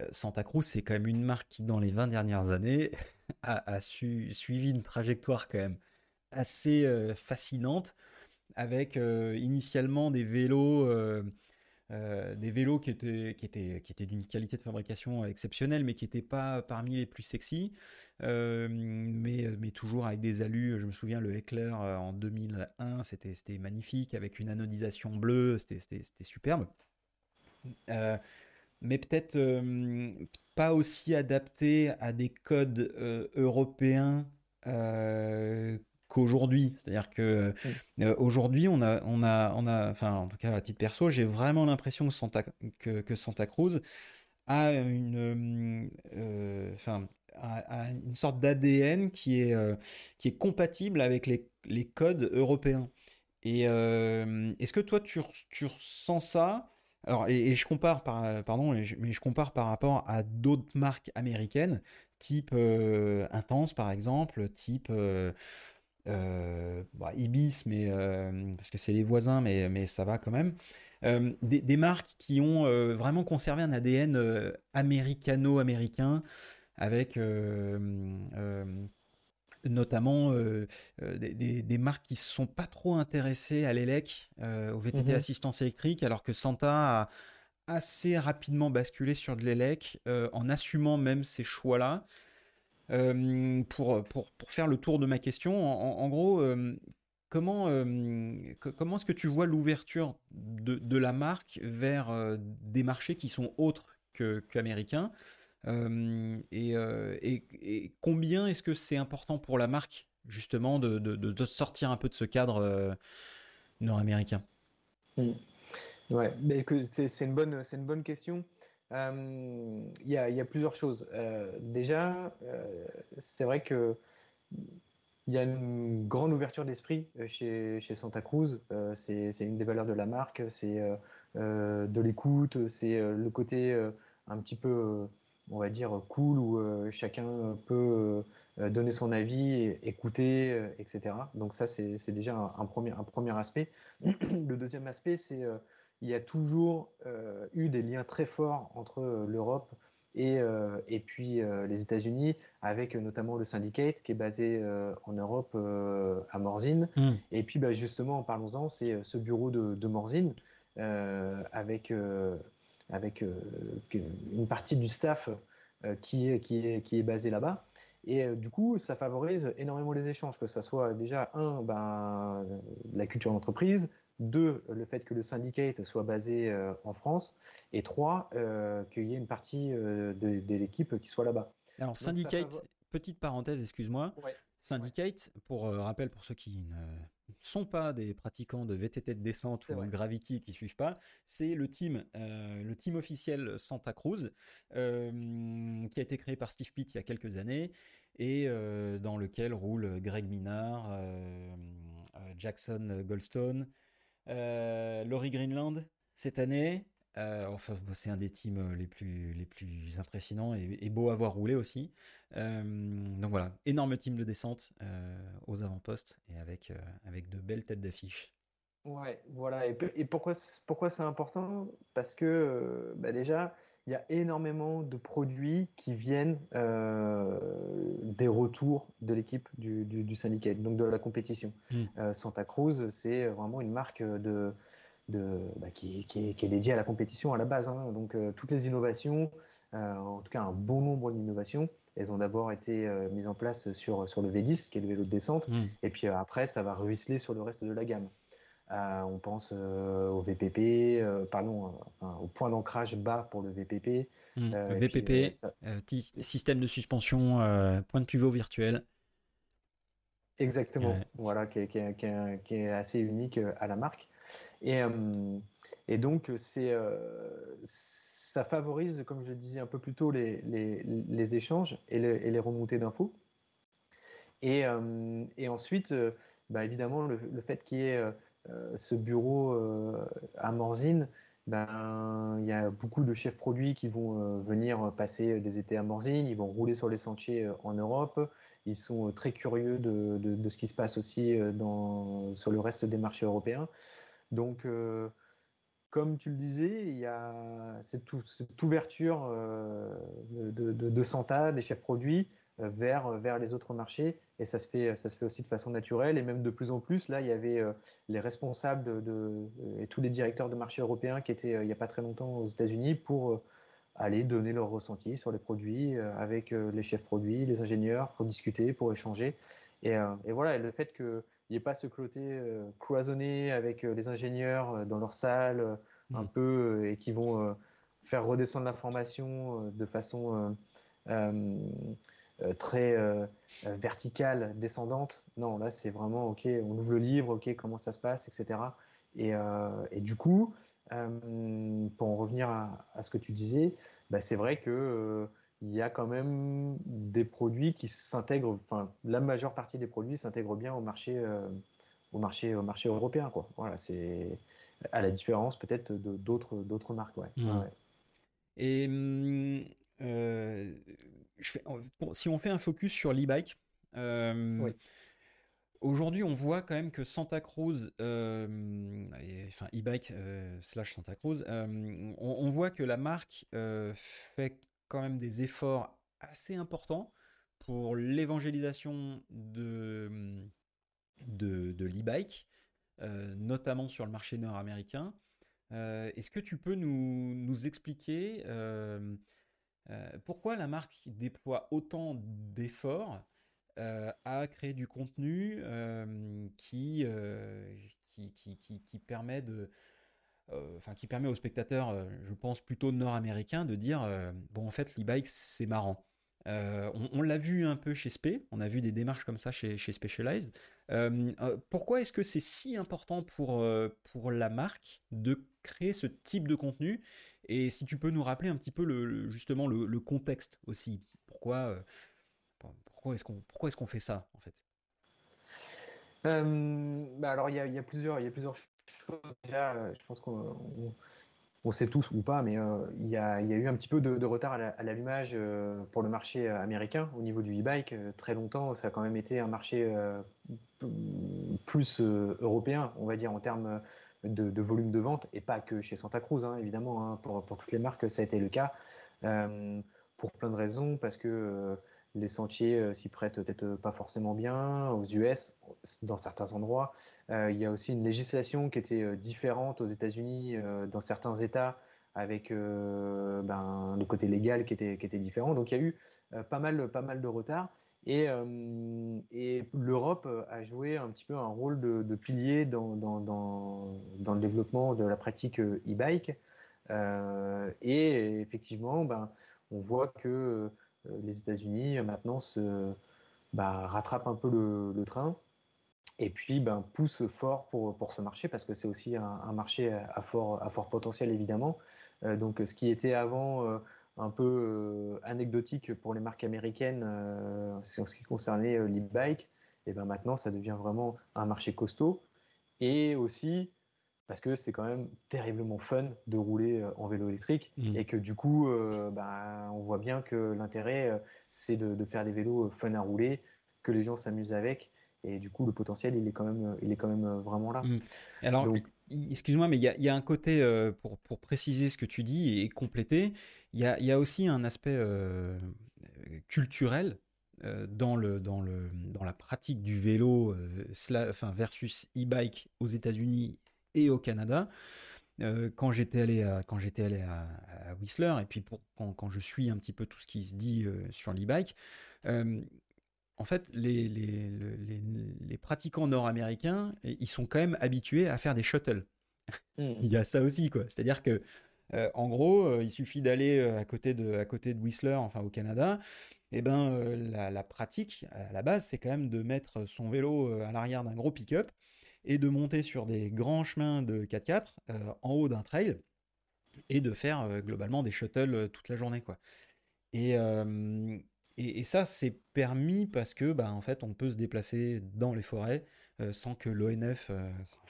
euh, Santa Cruz, c'est quand même une marque qui, dans les 20 dernières années, [LAUGHS] a, suivi une trajectoire quand même assez fascinante avec initialement des vélos des vélos qui étaient, qui étaient, qui étaient d'une qualité de fabrication exceptionnelle, mais qui n'étaient pas parmi les plus sexy, mais, mais toujours avec des alus. Je me souviens, le Heckler en 2001, c'était magnifique, avec une anodisation bleue, c'était superbe. Mais peut-être pas aussi adapté à des codes européens qu'aujourd'hui. C'est-à-dire que euh, aujourd'hui, on a, on a, on a, enfin, en tout cas à titre perso, j'ai vraiment l'impression que Santa, que, que Santa Cruz a une, euh, enfin, a, une sorte d'ADN qui est, euh, qui est compatible avec les, les codes européens. Et est-ce que toi, tu, tu ressens ça alors, et, je compare par, pardon, mais je compare par rapport à d'autres marques américaines, type Intense par exemple, type euh, bah, Ibis, mais, euh, parce que c'est les voisins, mais, mais ça va quand même. Euh, des, marques qui ont vraiment conservé un ADN américano-américain avec notamment des, marques qui ne sont pas trop intéressées à l'ELEC, au VTT mhm. assistance électrique, alors que Santa a assez rapidement basculé sur de l'ELEC en assumant même ces choix-là. Euh, pour, pour, pour, faire le tour de ma question, en, gros, euh, comment, euh, comment est-ce que tu vois l'ouverture de, de, la marque vers des marchés qui sont autres qu'américains? Et, et, combien est-ce que c'est important pour la marque, justement, de, sortir un peu de ce cadre nord-américain? Mmh. Ouais, c'est une, bonne, question. Euh, il y, a plusieurs choses. Euh, déjà, euh, c'est vrai que il y a une grande ouverture d'esprit chez, Santa Cruz. c'est une des valeurs de la marque. C'est de l'écoute. C'est le côté un petit peu, on va dire, cool où chacun peut donner son avis, écouter, etc. Donc ça, c'est déjà un, premier, un premier aspect. [CLEARS THROAT] Le deuxième aspect, c'est il y a toujours euh, eu des liens très forts entre euh, l'Europe et, euh, et, puis les États-Unis, avec notamment le Syndicate qui est basé en Europe à Morzine. Hmm. Et puis bah, justement, parlons-en, c'est ce bureau de, de Morzine avec, avec une partie du staff qui, est, qui, est, qui est basé là-bas. Et du coup, ça favorise énormément les échanges, que ce soit déjà, un, ben, la culture d'entreprise, deux, le fait que le syndicate soit basé euh, en France. Et trois, euh, qu'il y ait une partie euh, de, l'équipe qui soit là-bas. Alors, syndicate, petite parenthèse, excuse-moi. Syndicate, pour rappel pour ceux qui ne sont pas des pratiquants de VTT de descente ou de Gravity qui suivent pas, c'est le team, le team officiel Santa Cruz, qui a été créé par Steve Pitt il y a quelques années et dans lequel roulent Greg Minard, Jackson Goldstone, euh, Laurie Greenland cette année. Euh, enfin, c'est un des teams euh, les plus, les plus impressionnants et, beau à voir rouler aussi. donc voilà, énorme team de descente aux avant-postes et avec, avec de belles têtes d'affiche. Ouais, voilà. Et, pourquoi, pourquoi c'est important? Parce que bah déjà, il y a énormément de produits qui viennent des retours de l'équipe du, du, syndicat, donc de la compétition. Euh, Santa Cruz, c'est vraiment une marque de, de, bah, qui, qui, est, dédiée à la compétition à la base. Hein. Donc euh, toutes les innovations, euh, en tout cas un bon nombre d'innovations, elles ont d'abord été mises en place sur, sur le V10, qui est le vélo de descente, hmm. et puis après, ça va ruisseler sur le reste de la gamme. on pense au VPP, parlons au point d'ancrage bas pour le VPP, Mmh. Euh, VPP, euh, euh, système de suspension, point de pivot virtuel. Exactement, voilà, qui est, assez unique à la marque. Et, et donc, c'est, ça favorise, comme je disais un peu plus tôt, les, échanges et les, remontées d'infos. Et, et, ensuite, bah, évidemment, le, fait qu'il y ait ce bureau à Morzine, ben, il y a beaucoup de chefs produits qui vont euh, venir passer des étés à Morzine, ils vont rouler sur les sentiers euh, en Europe, ils sont euh, très curieux de, ce qui se passe aussi sur le reste des marchés européens. Donc, comme tu le disais, il y a cette, ouverture de, de, Santa, des chefs produits, vers, vers les autres marchés. Et ça se, fait, ça se fait aussi de façon naturelle. Et même de plus en plus, là, il y avait les responsables de, et tous les directeurs de marché européens qui étaient il n'y a pas très longtemps aux États-Unis pour aller donner leur ressenti sur les produits avec les chefs produits, les ingénieurs, pour discuter, pour échanger. Et, voilà, le fait qu'il n'y ait pas ce côté cloisonné avec les ingénieurs dans leur salle, un mmh. peu, et qui vont faire redescendre l'information de façon euh, très euh, euh, verticale, descendante. Non, là, c'est vraiment, OK, on ouvre le livre, OK, comment ça se passe, etc. Et, et du coup, pour en revenir à, ce que tu disais, bah, c'est vrai que il y a quand même des produits qui s'intègrent, enfin, la majeure partie des produits s'intègrent bien au marché, au marché, au marché européen, quoi. Voilà, c'est à la différence peut-être de d'autres, d'autres marques, ouais. Mmh. Et hum, si on fait un focus sur l'e-bike, euh, aujourd'hui on voit quand même que Santa Cruz, euh, enfin e-bike euh, slash Santa Cruz, on, voit que la marque fait quand même des efforts assez importants pour l'évangélisation de, de, de l'e-bike, notamment sur le marché nord-américain. Est-ce que tu peux nous, nous expliquer euh, pourquoi la marque déploie autant d'efforts euh, à créer du contenu euh, qui, qui, qui, qui, permet de... Enfin, qui permet aux spectateurs, je pense plutôt nord-américains, de dire bon en fait l'e-bike c'est marrant. on, l'a vu un peu chez Spe, on a vu des démarches comme ça chez, Specialized. pourquoi est-ce que c'est si important pour, pour la marque de créer ce type de contenu? Et si tu peux nous rappeler un petit peu justement le, contexte aussi, pourquoi, euh, pourquoi est-ce qu'on qu'on fait ça en fait? Euh, bah alors il y, y, a plusieurs il y a plusieurs Euh, je pense qu'on on, sait tous ou pas, mais il y, a, eu un petit peu de, retard à l'allumage pour le marché américain au niveau du e-bike. très longtemps, ça a quand même été un marché plus européen, on va dire en termes de, volume de vente, et pas que chez Santa Cruz, hein, évidemment, hein, pour, pour, toutes les marques, ça a été le cas, euh, pour plein de raisons, parce que euh, les sentiers euh, s'y prêtent peut-être pas forcément bien, aux US, dans certains endroits. il y a aussi une législation qui était différente aux États-Unis, dans certains États, avec ben, le côté légal qui était, différent. Donc il y a eu pas, mal, pas mal de retard. Et, euh, l'Europe a joué un petit peu un rôle de, pilier dans, le développement de la pratique euh, e-bike. Euh, et effectivement, ben, on voit que les États-Unis maintenant se bah, rattrapent un peu le, train et puis ben, poussent fort pour, pour ce marché parce que c'est aussi un, marché à fort, à fort potentiel évidemment. donc ce qui était avant un peu euh, anecdotique pour les marques américaines euh, en ce qui concernait euh, l'e-bike, et ben maintenant ça devient vraiment un marché costaud. Et aussi parce que c'est quand même terriblement fun de rouler en vélo électrique mmh. et que du coup, ben, on voit bien que l'intérêt, c'est de, faire des vélos fun à rouler, que les gens s'amusent avec. Et du coup, le potentiel, il est quand même, il est quand même vraiment là. Mmh. Alors, excuse-moi, mais il y, y, a un côté, pour, pour, préciser ce que tu dis et compléter, il y a, aussi un aspect euh, culturel euh, dans, le, dans, le, dans la pratique du vélo euh, enfin, versus e-bike aux États-Unis et au Canada. quand j'étais allé, à, quand j'étais allé à, Whistler, et puis pour, quand, quand, je suis un petit peu tout ce qui se dit sur l'e-bike, en fait, les, les, les, les pratiquants nord-américains, ils sont quand même habitués à faire des shuttles. Mmh. [LAUGHS] il y a ça aussi, quoi. C'est-à-dire que euh, en gros, euh, il suffit d'aller euh, à, côté de, à côté de Whistler, enfin au Canada. Et eh ben, la, pratique, à la base, c'est quand même de mettre son vélo à l'arrière d'un gros pick-up et de monter sur des grands chemins de 4x4 en haut d'un trail et de faire globalement des shuttles toute la journée. Quoi. Et, et, ça, c'est permis parce que, bah, en fait, on peut se déplacer dans les forêts sans que l'ONF,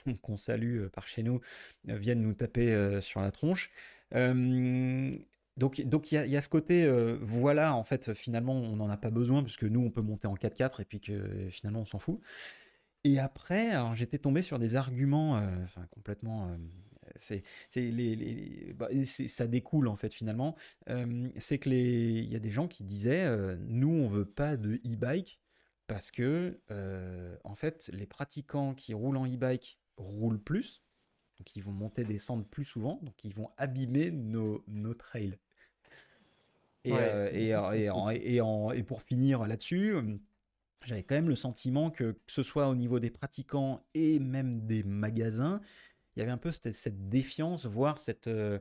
[LAUGHS] qu'on salue par chez nous, vienne nous taper sur la tronche. donc, donc il y, a ce côté, voilà, en fait, finalement, on n'en a pas besoin puisque nous, on peut monter en 4x4 et puis que finalement, on s'en fout. Et après, j'étais tombé sur des arguments, complètement c'est, les, bah, ça découle en fait finalement. c'est que les, il y a des gens qui disaient, nous on veut pas de e-bike parce que en fait les pratiquants qui roulent en e-bike roulent plus, donc ils vont monter descendre plus souvent, donc ils vont abîmer nos, nos trails. Et, et, et, et, pour finir là-dessus, j'avais quand même le sentiment que, que ce soit au niveau des pratiquants et même des magasins, il y avait un peu cette, défiance, voire cette, euh,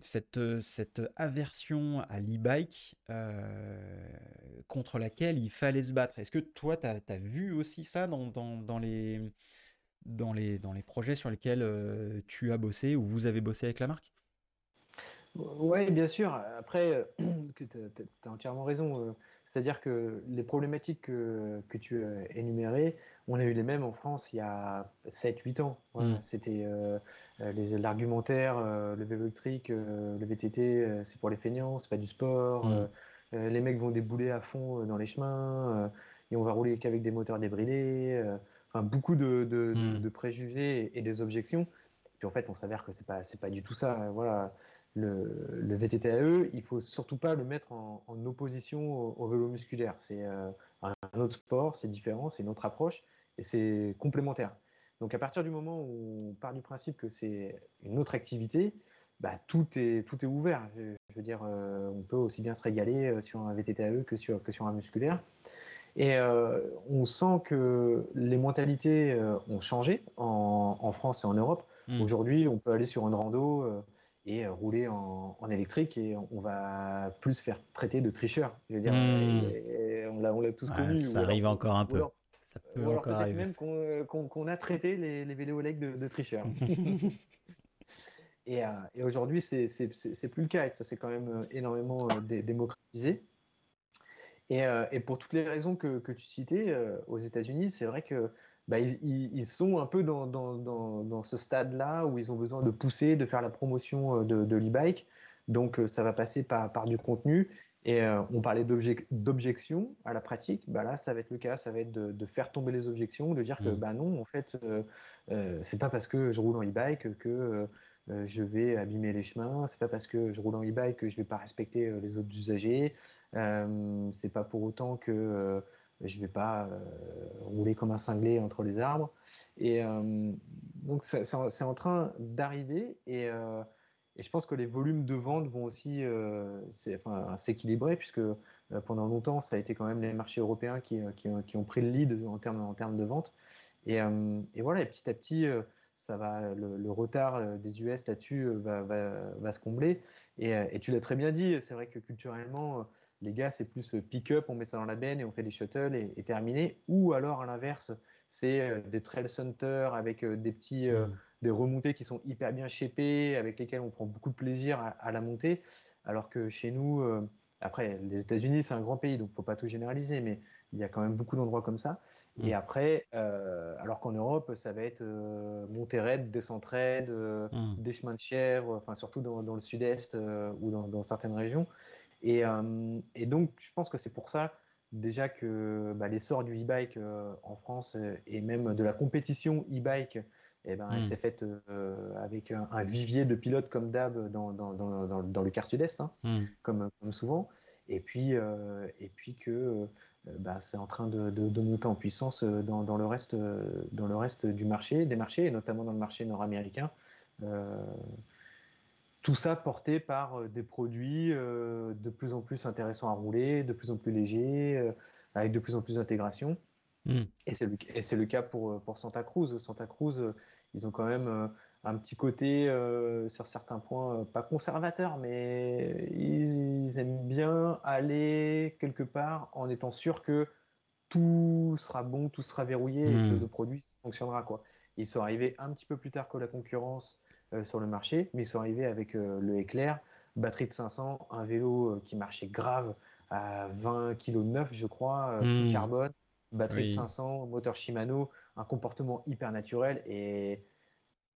cette, euh, cette aversion à l'e-bike euh, contre laquelle il fallait se battre. Est-ce que toi, tu as, vu aussi ça dans, dans, dans, les, dans, les, dans les projets sur lesquels tu as bossé ou vous avez bossé avec la marque? Oui, bien sûr. Après, [CLEARS THROAT] tu as, entièrement raison. C'est-à-dire que les problématiques que, que tu as énumérées, on a eu les mêmes en France il y a 7-8 ans. Mm. C'était euh, euh, l'argumentaire, euh, le vélo électrique, le VTT, c'est pour les feignants, c'est pas du sport. Mm. les mecs vont débouler à fond dans les chemins et on va rouler qu'avec des moteurs débridés. enfin, beaucoup de, mm. de, préjugés et, des objections. Puis en fait, on s'avère que c'est pas c'est pas du tout ça. Voilà le, le, VTTAE, il faut surtout pas le mettre en, opposition au, vélo musculaire. C'est euh, un autre sport, c'est différent, c'est une autre approche et c'est complémentaire. Donc à partir du moment où on part du principe que c'est une autre activité, bah, tout, est, tout est ouvert. Je, veux dire, euh, on peut aussi bien se régaler euh, sur un VTTAE que sur, que sur un musculaire. Et on sent que les mentalités ont changé en, en, France et en Europe. Hmm. Aujourd'hui, on peut aller sur une rando et euh, rouler en, électrique et on va plus faire traiter de tricheur. Je veux dire, hmm. on l'a tous connu. Ça arrive encore un peu. ça peut encore arriver. même euh, qu'on a traité les, les vélos de, de tricheurs. [LAUGHS] et, euh, et aujourd'hui, c'est plus le cas et ça s'est quand même énormément démocratisé. Et, et, pour toutes les raisons que, que tu citais, aux États-Unis, c'est vrai que bah, ils, sont un peu dans, dans, dans, ce stade-là où ils ont besoin de pousser, de faire la promotion euh, de, de l'e-bike. Donc, euh, ça va passer par, par du contenu. Et euh, on parlait d'objections à la pratique. Bah là, ça va être le cas. Ça va être de, de faire tomber les objections, de dire que mmh. bah non, en fait, euh, c'est pas parce que je roule en e-bike que je vais abîmer les chemins. C'est pas parce que je roule en e-bike que je vais pas respecter les autres usagers. c'est pas pour autant que je ne vais pas euh, rouler comme un cinglé entre les arbres. Et euh, donc, c'est en train d'arriver et, euh, et, je pense que les volumes de vente vont aussi s'équilibrer puisque pendant longtemps, ça a été quand même les marchés européens qui, ont pris le lead en termes, de vente. Et, voilà, et petit à petit, ça va, le, retard des US là-dessus va, se combler. Et tu l'as très bien dit, c'est vrai que culturellement, les gars, c'est plus euh, pick-up, on met ça dans la benne et on fait des shuttles et, terminé. Ou alors, à l'inverse, c'est euh, des trail centers avec euh, des petits, mm. des remontées qui sont hyper bien shapées, avec lesquelles on prend beaucoup de plaisir à, la montée. Alors que chez nous, après, les États-Unis, c'est un grand pays, donc il ne faut pas tout généraliser, mais il y a quand même beaucoup d'endroits comme ça. Mm. Et après, alors qu'en Europe, ça va être montée raide, descente raide, mm. des chemins de chèvre, enfin surtout dans, le sud-est ou dans, certaines régions. Euh, et, donc, je pense que c'est pour ça déjà que bah, l'essor du e-bike euh, en France euh, et même de la compétition e-bike, eh ben, elle hmm. s'est faite avec un, vivier de pilotes comme d'hab dans, dans, dans, dans, le quart sud-est, hein, hmm. comme, comme, souvent. Et puis, et puis que bah, c'est en train de, de, monter en puissance dans, le reste, dans le reste du marché, des marchés, et notamment dans le marché nord-américain. Tout ça porté par euh, des produits euh, de plus en plus intéressants à rouler, de plus en plus légers, euh, avec de plus en plus d'intégration. Hmm. Et c'est le, le, cas pour, pour Santa Cruz. Santa Cruz, ils ont quand même un petit côté, sur certains points, pas conservateur, mais ils, aiment bien aller quelque part en étant sûr que tout sera bon, tout sera verrouillé et que hmm. le produit fonctionnera. Quoi. Ils sont arrivés un petit peu plus tard que la concurrence sur le marché, mais ils sont arrivés avec euh, le éclair, batterie de 500, un vélo euh, qui marchait grave à 20 kg neuf, je crois, hmm. carbone, batterie de 500, moteur Shimano, un comportement hyper naturel et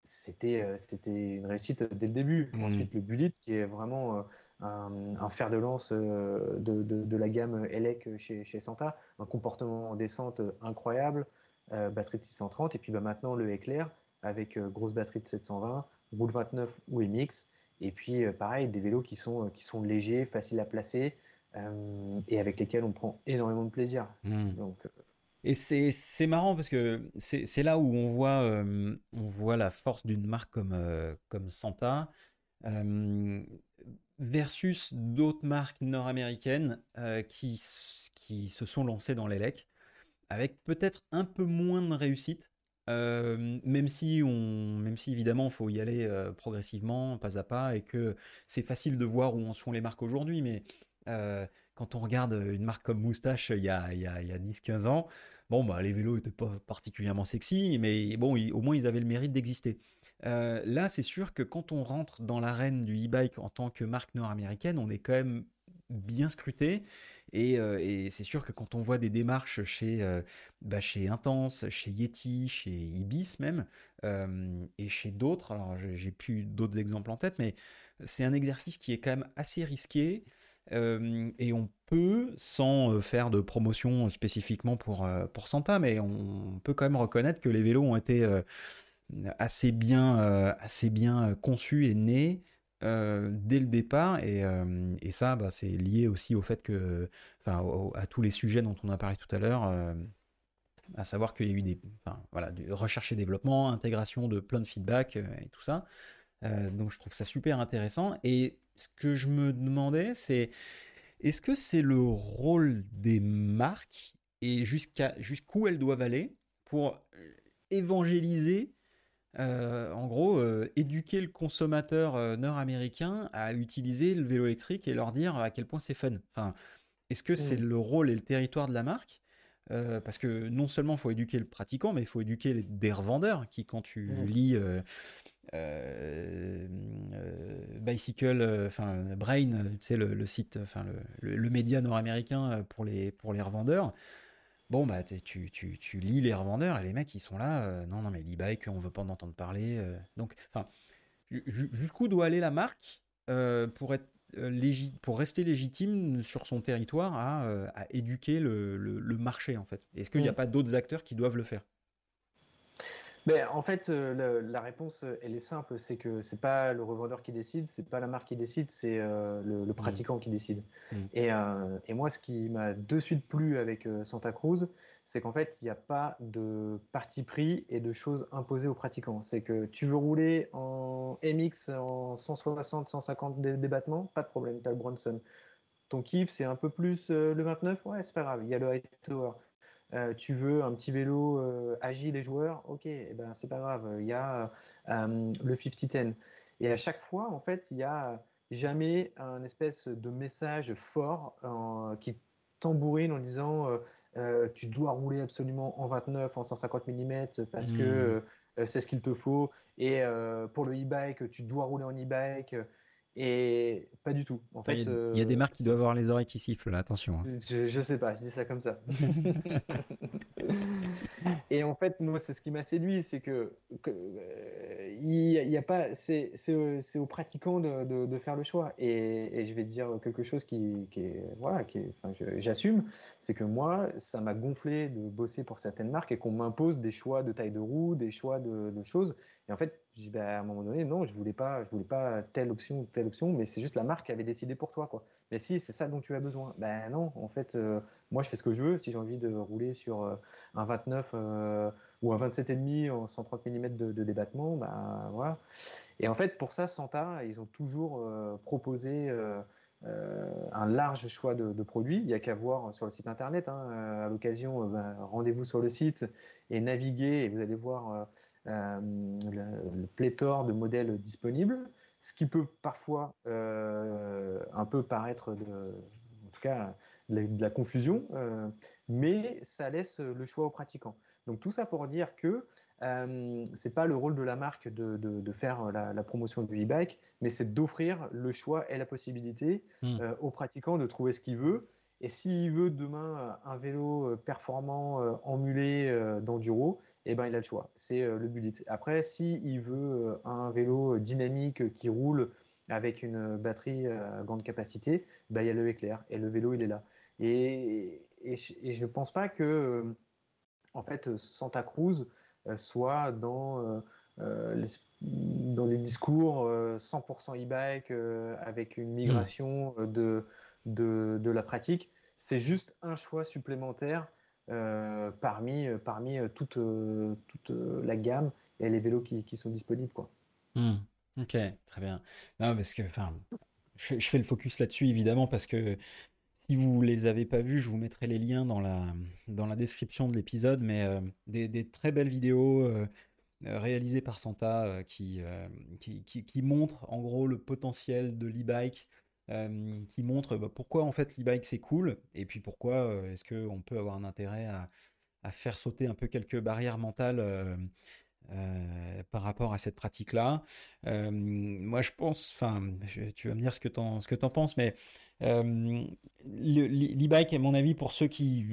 c'était c'était une réussite dès le début. Hmm. Ensuite, le Bullet qui est vraiment un, fer de lance de, de, la gamme ELEC chez, chez, Santa, un comportement en descente incroyable, batterie de 630, et puis bah, maintenant le éclair avec grosse batterie de 720, roule 29 ou MX. Et puis, pareil, des vélos qui sont, qui sont légers, faciles à placer et avec lesquels on prend énormément de plaisir. Hmm. Donc, et c'est marrant parce que c'est là où on voit, on voit la force d'une marque comme, comme Santa versus d'autres marques nord-américaines qui, qui se sont lancées dans l'élec avec peut-être un peu moins de réussite. Même si on, même si évidemment faut y aller progressivement, pas à pas, et que c'est facile de voir où en sont les marques aujourd'hui, mais quand on regarde une marque comme Moustache il y a, y a, y a 10-15 ans, bon bah les vélos n'étaient pas particulièrement sexy, mais bon au moins ils avaient le mérite d'exister. là c'est sûr que quand on rentre dans l'arène du e-bike en tant que marque nord-américaine, on est quand même bien scruté euh, et, c'est sûr que quand on voit des démarches chez, euh, bah, chez Intense, chez Yeti, chez Ibis même, euh, et chez d'autres, alors j'ai plus d'autres exemples en tête, mais c'est un exercice qui est quand même assez risqué. et on peut, sans faire de promotion spécifiquement pour, pour Santa, mais on peut quand même reconnaître que les vélos ont été assez bien, assez bien conçus et nés euh, dès le départ. Et, euh, ça, bah, c'est lié aussi au fait que, enfin, à tous les sujets dont on a parlé tout à l'heure, euh, à savoir qu'il y a eu des, enfin, voilà, recherche et développement, intégration de plein de feedback et tout ça. donc je trouve ça super intéressant. Et ce que je me demandais, c'est est-ce que c'est le rôle des marques et jusqu'à jusqu'où elles doivent aller pour évangéliser euh, en gros, euh, éduquer le consommateur euh, nord-américain à utiliser le vélo électrique et leur dire à quel point c'est fun. Enfin, est-ce que c'est mm. le rôle et le territoire de la marque? Parce que non seulement il faut éduquer le pratiquant, mais il faut éduquer des revendeurs qui, quand tu mm. lis Bicycle, enfin Brain, tu sais le, site, enfin le, le média nord-américain pour les pour les revendeurs. Bon, bah, tu, tu, tu, lis les revendeurs et les mecs, ils sont là. Euh, non, non, mais l'e-bike, on veut pas en entendre parler. Euh. donc, enfin, jusqu'où doit aller la marque euh, pour, être, pour rester légitime sur son territoire à, à éduquer le, le, marché, en fait? Est-ce qu'il n'y a pas d'autres acteurs qui doivent le faire? Mais en fait, euh, la, réponse, elle est simple, c'est que c'est pas le revendeur qui décide, c'est pas la marque qui décide, c'est euh, le, mmh. pratiquant qui décide. Mmh. Euh, et, moi, ce qui m'a de suite plu avec Santa Cruz, c'est qu'en fait, il n'y a pas de parti pris et de choses imposées aux pratiquants. C'est que tu veux rouler en MX en 160, 150 débattements, pas de problème, tu as le Bronson. Ton kiff, c'est un peu plus le 29, ouais, c'est pas grave, il y a le High Tower. Euh, tu veux un petit vélo euh, agile et joueur, ok, eh ben, c'est pas grave, il y a euh, le 50-10. Et à chaque fois, en fait, il y a jamais un espèce de message fort qui tambourine en disant tu dois rouler absolument en 29, en 150 mm parce que hmm. c'est ce qu'il te faut. Et pour le e-bike, tu dois rouler en e-bike. Et pas du tout. En fait, il, y a, des marques qui doivent avoir les oreilles qui sifflent, là, attention. Hein. Je, je, sais pas, je dis ça comme ça. [LAUGHS] et en fait, moi, c'est ce qui m'a séduit, c'est que, euh, il y a pas, c'est aux pratiquants de, de, faire le choix. Et, et, je vais dire quelque chose qui, qui est, voilà, qui j'assume, c'est que moi, ça m'a gonflé de bosser pour certaines marques et qu'on m'impose des choix de taille de roue, des choix de, de choses. Et en fait, bah, à un moment donné, non, je voulais pas, je voulais pas telle option ou telle option, mais c'est juste la marque qui avait décidé pour toi, quoi. Mais si, c'est ça dont tu as besoin. Ben non, en fait, euh, moi, je fais ce que je veux. Si j'ai envie de rouler sur euh, un 29 euh, ou un 27,5 en 130 mm de, débattement, ben voilà. Et en fait, pour ça, Santa, ils ont toujours proposé un large choix de, produits. Il n'y a qu'à voir sur le site internet. Hein, à l'occasion, rendez-vous sur le site et naviguez et vous allez voir euh, le, pléthore de modèles disponibles, ce qui peut parfois euh, un peu paraître, de, en tout cas, de la, confusion, euh, mais ça laisse le choix aux pratiquants. Donc tout ça pour dire que euh, c'est pas le rôle de la marque de, de, faire la, promotion du e-bike, mais c'est d'offrir le choix et la possibilité hmm. aux pratiquants de trouver ce qu'il veut. Et s'il veut demain un vélo performant emulé d'enduro, eh ben, il a le choix. C'est euh, le bullet. Après, s'il il veut euh, un vélo dynamique qui roule avec une batterie à grande capacité, ben, il y a le éclair et le vélo, il est là. Et, et, et je ne pense pas que euh, en fait, Santa Cruz soit dans dans des discours 100% e-bike avec une migration de, de, de, la pratique. C'est juste un choix supplémentaire parmi, parmi toute, toute la gamme et les vélos qui, qui sont disponibles. Quoi. Hmm. Ok, très bien. Non, parce que, je, fais le focus là-dessus évidemment parce que si vous les avez pas vus, je vous mettrai les liens dans la, dans la description de l'épisode, mais euh, des, très belles vidéos euh, euh, réalisées par Santa qui, qui, qui, montrent en gros le potentiel de l'e-bike, qui montrent bah, pourquoi en fait l'e-bike c'est cool, et puis pourquoi est-ce qu'on peut avoir un intérêt à, faire sauter un peu quelques barrières mentales par rapport à cette pratique-là? Moi, je pense, enfin, tu vas me dire ce que tu en, ce que en penses, mais l'e-bike, à mon avis, pour ceux qui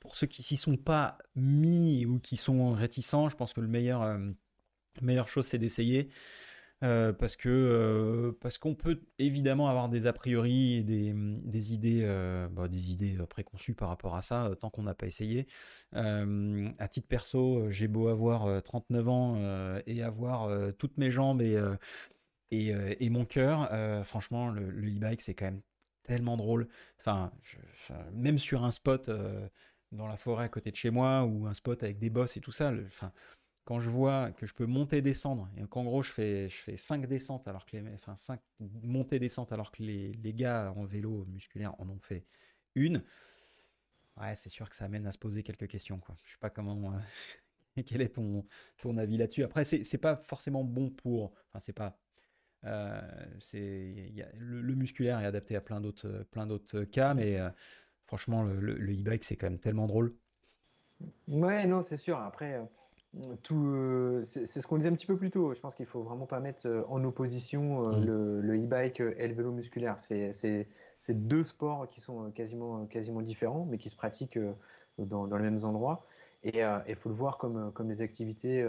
pour ceux qui s'y sont pas mis ou qui sont réticents, je pense que le meilleur, meilleure chose, c'est d'essayer. Euh, parce que euh, parce qu'on peut évidemment avoir des a priori et des, des idées euh, bah, des idées préconçues par rapport à ça tant qu'on n'a pas essayé. à titre perso, j'ai beau avoir 39 ans et avoir toutes mes jambes et et, et mon cœur, franchement, le, e-bike c'est quand même tellement drôle. Enfin, même sur un spot dans la forêt à côté de chez moi ou un spot avec des bosses et tout ça, quand je vois que je peux monter descendre, et qu'en gros je fais, je fais 5 descentes alors que les, enfin 5 montées descentes alors que les, les, gars en vélo musculaire en ont fait une, ouais, c'est sûr que ça amène à se poser quelques questions. Quoi. Je sais pas comment. Euh, [LAUGHS] quel est ton, ton avis là-dessus Après, c'est, c'est pas forcément bon pour. Enfin, c'est pas. Euh, c'est, le, musculaire est adapté à plein d'autres, plein d'autres cas, mais euh, franchement, le, le e-bike, c'est quand même tellement drôle. Ouais, non, c'est sûr. Après, tout, euh, c'est ce qu'on disait un petit peu plus tôt. Je pense qu'il faut vraiment pas mettre euh, en opposition euh, mm. le e-bike et le vélo musculaire. C'est deux sports qui sont quasiment, quasiment différents, mais qui se pratiquent dans, dans les mêmes endroits. Et il faut le voir comme, comme des activités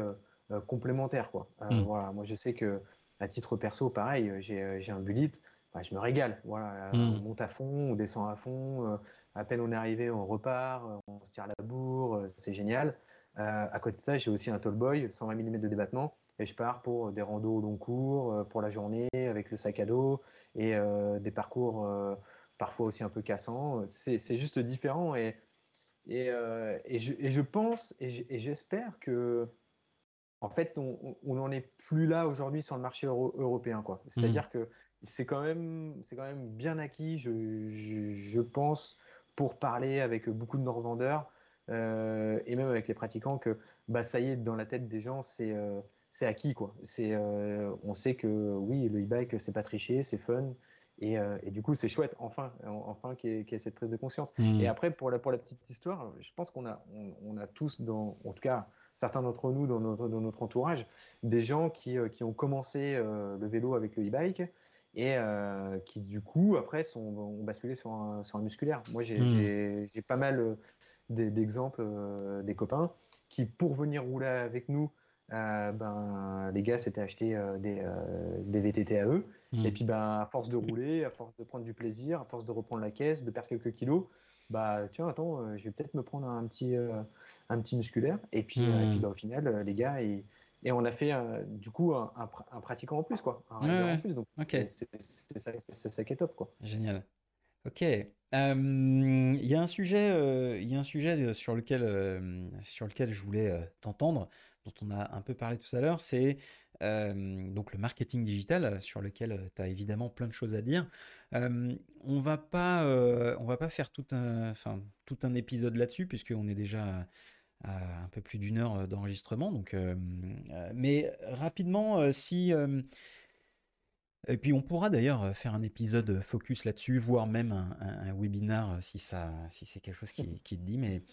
complémentaires. Quoi. Mm. Voilà, moi, je sais que à titre perso, pareil, j'ai un bullet, bah, je me régale. Voilà, mm. On monte à fond, on descend à fond. à peine on est arrivé, on repart, on se tire la bourre, c'est génial. Euh, à côté de ça, j'ai aussi un tallboy, 120 mm de débattement, et je pars pour des randos au long cours, euh, pour la journée, avec le sac à dos, et euh, des parcours parfois aussi un peu cassants. C'est juste différent, et, et, et, je, et je, pense, et j'espère que, en fait, on n'en est plus là aujourd'hui sur le marché européen. C'est-à-dire mmh. que c'est quand, même, quand même bien acquis, je, je, je, pense, pour parler avec beaucoup de nos revendeurs, euh, et même avec les pratiquants que bah, ça y est, dans la tête des gens, c'est euh, c'est acquis. Quoi. Euh, on sait que oui, le e-bike, c'est pas tricher, c'est fun. Et, et, du coup, c'est chouette, enfin, enfin qu'il y, ait cette prise de conscience. Mmh. Et après, pour la, pour la petite histoire, je pense qu'on a, on, a tous, dans, en tout cas, certains d'entre nous dans notre, dans notre entourage, des gens qui, qui ont commencé le vélo avec le e-bike et qui, du coup, après, sont, ont basculé sur un, sur un musculaire. Moi, j'ai mmh. pas mal d'exemples euh, des copains qui, pour venir rouler avec nous, euh, ben, les gars s'étaient achetés euh, des, des, VTT à eux. Mmh. Et puis, ben, à force de rouler, à force de prendre du plaisir, à force de reprendre la caisse, de perdre quelques kilos, bah tiens, attends, je vais peut-être me prendre un petit, un petit musculaire. Et puis, mmh. ben, au final, les gars, et, et on a fait du coup un, un, pratiquant en plus, quoi. Un en plus. Donc, c'est ça, ça, qui est top, quoi. Génial. Ok. Il y a un sujet, il y a un sujet sur lequel, sur lequel je voulais t'entendre, dont on a un peu parlé tout à l'heure, c'est donc le marketing digital, sur lequel tu as évidemment plein de choses à dire. on va pas, va pas faire tout un, tout un épisode là-dessus, puisqu'on est déjà à un peu plus d'une heure d'enregistrement. Donc, mais rapidement, si et puis on pourra d'ailleurs euh, faire un épisode focus là-dessus, voire même un, un, webinar euh, si, si c'est quelque chose qui, te dit. Mais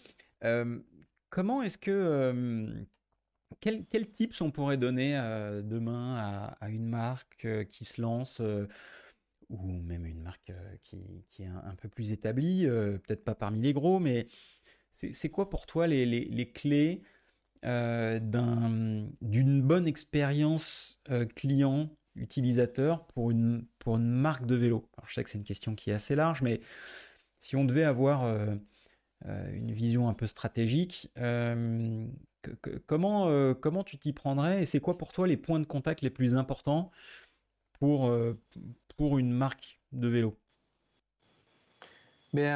euh, comment est-ce que... quels quel tips on pourrait donner demain à, une marque qui se lance ou même une marque qui, qui est un, peu plus établie, peut-être pas parmi les gros, mais c'est quoi pour toi les, les, les clés d'une bonne expérience client utilisateur pour une, pour une marque de vélo. Je sais que c'est une question qui est assez large, mais si on devait avoir euh, euh, une vision un peu stratégique, euh, comment, comment tu t'y prendrais et c'est quoi pour toi les points de contact les plus importants pour, pour une marque de vélo? Mais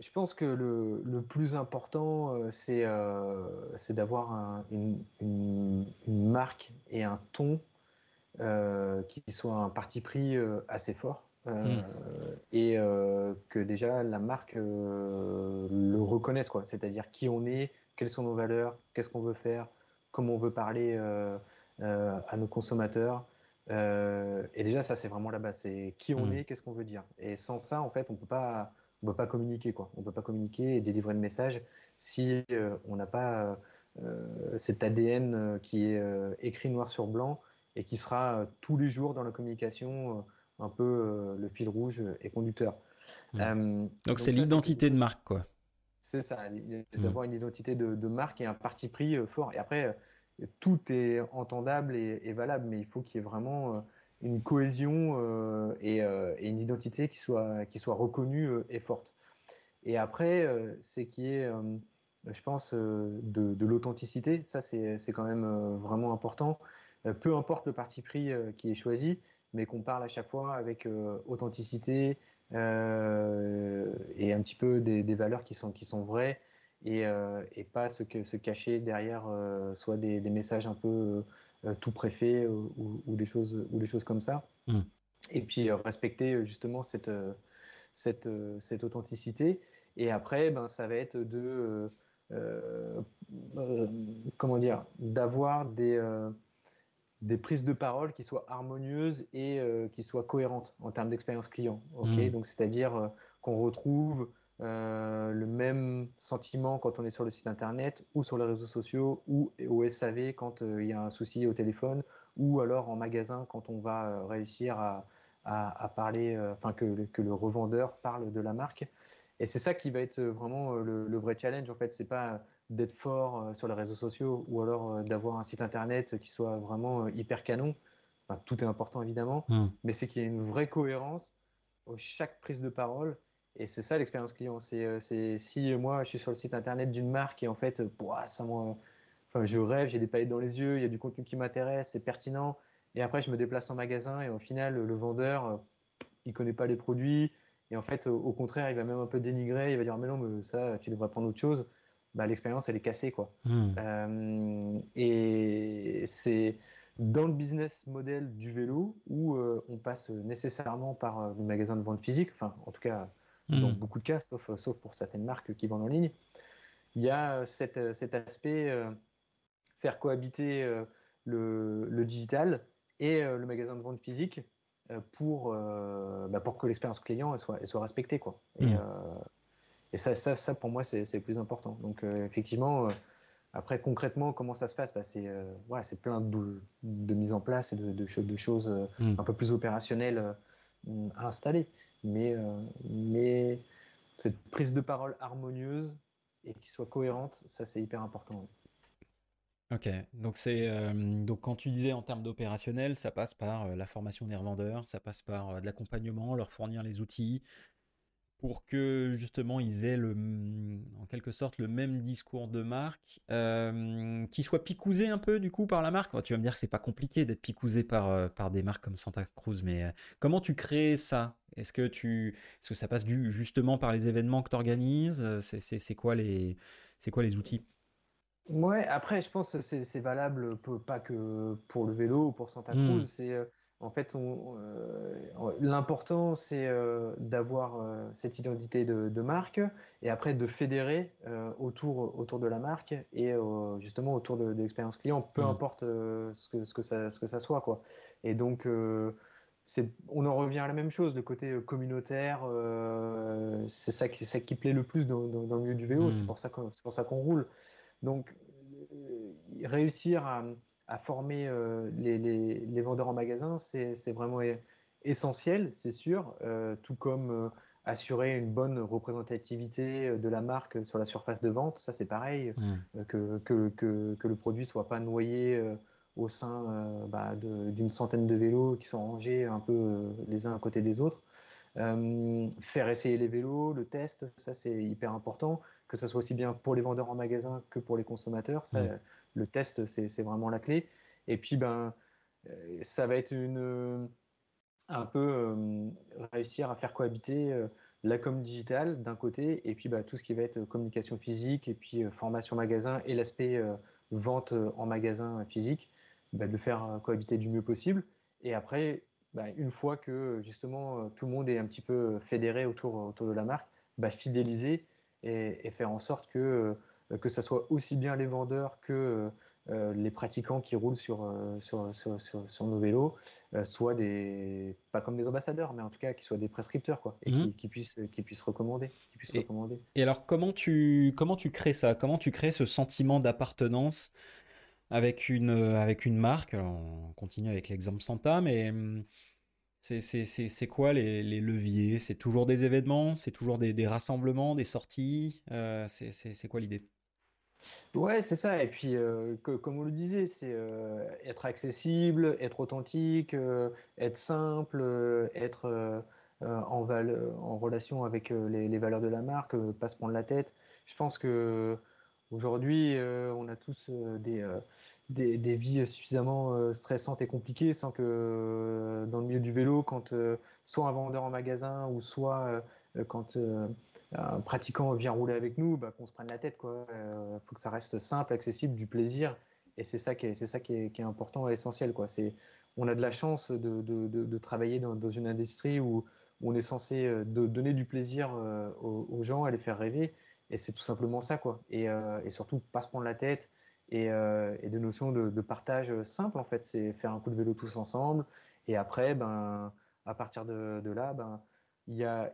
je pense que le, le plus important, c'est c'est d'avoir une, une, marque et un ton qui soit un parti pris assez fort. Hmm. Et que déjà la marque le reconnaisse, quoi. C'est-à-dire qui on est, quelles sont nos valeurs, qu'est-ce qu'on veut faire, comment on veut parler à nos consommateurs. et déjà, ça, c'est vraiment la base. C'est qui on hmm. est, qu'est-ce qu'on veut dire. Et sans ça, en fait, on peut pas on ne peut pas communiquer. Quoi. On ne peut pas communiquer et délivrer le message si euh, on n'a pas euh, cet ADN euh, qui est écrit noir sur blanc et qui sera tous les jours dans la communication un peu le fil rouge et conducteur. Mmh. donc c'est l'identité de marque, quoi. C'est ça, mmh. d'avoir une identité de, marque et un parti pris fort. Et après, tout est entendable et, et valable, mais il faut qu'il y ait vraiment une cohésion euh, euh, et, une identité qui soit, qui soit reconnue euh, et forte. Et après, c'est qui est, je pense, de, l'authenticité. Ça, c'est quand même vraiment important. Peu importe le parti pris qui est choisi, mais qu'on parle à chaque fois avec authenticité et un petit peu des, valeurs qui sont, qui sont vraies et, et pas se, se cacher derrière soit des, des, messages un peu euh, tout préfet ou, ou, des choses, ou des choses comme ça. Hmm. Et puis euh, respecter euh, justement cette, cette, cette, authenticité. Et après, ben, ça va être de, comment dire, d'avoir des, des prises de parole qui soient harmonieuses et qui soient cohérentes en termes d'expérience client. ok hmm. Donc, c'est-à-dire qu'on retrouve euh, le même sentiment quand on est sur le site internet ou sur les réseaux sociaux ou au SAV quand euh, il y a un souci au téléphone ou alors en magasin quand on va euh, réussir à, à, parler, enfin que, que, le revendeur parle de la marque. Et c'est ça qui va être vraiment le, vrai challenge en fait. C'est pas d'être fort sur les réseaux sociaux ou alors d'avoir un site internet qui soit vraiment hyper canon. Enfin, tout est important évidemment, mmh. mais c'est qu'il y ait une vraie cohérence chaque prise de parole et c'est ça l'expérience client. Euh, c'est si moi je suis sur le site internet d'une marque et en fait, ça moi, enfin, je rêve, j'ai des paillettes dans les yeux, il y a du contenu qui m'intéresse, c'est pertinent. Et après, je me déplace en magasin et au final, le vendeur, euh, il connaît pas les produits. Et en fait, au contraire, il va même un peu dénigrer. Il va dire mais non, mais ça, tu devrais prendre autre chose. Bah, l'expérience, elle est cassée, quoi. Hmm. Euh, et c'est dans le business model du vélo où on passe nécessairement par le magasin de vente physique. Enfin, en tout cas, dans hmm. beaucoup de cas, sauf, sauf pour certaines marques qui vendent en ligne. Il y a cette, cet aspect euh, faire cohabiter euh, le, le, digital et euh, le magasin de vente physique pour, bah pour que l'expérience client soit, soit respectée. Quoi. Et, hmm. Et ça, ça, ça, pour moi, c'est le plus important. Donc, effectivement, après, concrètement, comment ça se passe? Bah, C'est ouais, plein de, de mise en place et de, de, de choses hmm. un peu plus opérationnelles à installer mais, euh, mais cette prise de parole harmonieuse et qui soit cohérente, ça c'est hyper important. Ok, donc c'est euh, donc quand tu disais en termes d'opérationnel, ça passe par euh, la formation des revendeurs, ça passe par de l'accompagnement, leur fournir les outils, pour que justement ils aient le, en quelque sorte le même discours de marque, euh, qui soit picousé un peu du coup par la marque. tu vas me dire que c'est pas compliqué d'être picousé par, euh, par des marques comme Santa Cruz, mais euh, comment tu crées ça? Est-ce que tu, est que ça passe du, justement par les événements que tu organises C'est quoi les, c'est quoi les outils? Ouais, après je pense que c'est valable pas que pour le vélo ou pour Santa hmm. Cruz, c'est en fait, euh, l'important, c'est euh, d'avoir euh, cette identité de, marque et après de fédérer autour, autour de la marque et justement autour de, l'expérience client, peu mmh. importe ce, que, ce, que ça, ce que ça soit. Quoi. Et donc, on en revient à la même chose, le côté communautaire, c'est ça qui, ça qui plaît le plus dans, dans, le milieu du vélo, c'est mmh. pour ça qu'on roule. Donc, réussir à à former euh, les, vendeurs en magasin, c'est vraiment essentiel, c'est sûr, euh, tout comme euh, assurer une bonne représentativité de la marque sur la surface de vente, ça c'est pareil, mmh. que, que, le produit soit pas noyé au sein bah, d'une centaine de vélos qui sont rangés un peu les uns à côté des autres. faire essayer les vélos, le test, ça c'est hyper important, que ça soit aussi bien pour les vendeurs en magasin que pour les consommateurs. Ça, mmh le test, c'est vraiment la clé. Et puis, ben, ça va être une, un peu réussir à faire cohabiter la com digitale d'un côté, et puis bah, tout ce qui va être communication physique, et puis formation magasin, et l'aspect vente en magasin physique, bah, de faire cohabiter du mieux possible. Et après, bah, une fois que justement tout le monde est un petit peu fédéré autour, autour de la marque, bah, fidéliser et, faire en sorte que, que ça soit aussi bien les vendeurs que euh, les pratiquants qui roulent sur, euh, sur, sur, nos vélos euh, soient des, pas comme des ambassadeurs, mais en tout cas qui soient des prescripteurs, quoi, et qui, puissent, qui puissent recommander. Qui puissent et, recommander. et alors, comment tu, comment tu crées ça? Comment tu crées ce sentiment d'appartenance avec une, avec une marque? On continue avec l'exemple Santa, mais hum, c'est quoi les, les leviers? C'est toujours des événements? C'est toujours des, des, rassemblements, des sorties? C'est quoi l'idée? Ouais, c'est ça. Et puis, euh, comme on le disait, c'est euh, être accessible, être authentique, euh, être simple, être en, relation avec les, valeurs de la marque, pas se prendre la tête. Je pense que aujourd'hui, on a tous des, des, des, vies suffisamment stressantes et compliquées sans que dans le milieu du vélo, quand soit un vendeur en magasin ou soit quand un pratiquant vient rouler avec nous, bah, qu'on se prenne la tête. Il euh, faut que ça reste simple, accessible, du plaisir. Et c'est ça qui est, c'est ça qui est, important et essentiel. Quoi. C'est, on a de la chance de, de, de, travailler dans, dans, une industrie où, on est censé euh, de donner du plaisir euh, aux, gens, à les faire rêver. Et c'est tout simplement ça. Quoi. Et, et surtout, pas se prendre la tête. Et, et de notions de, partage simple, en fait. C'est faire un coup de vélo tous ensemble. Et après, ben, à partir de, là, ben, il y a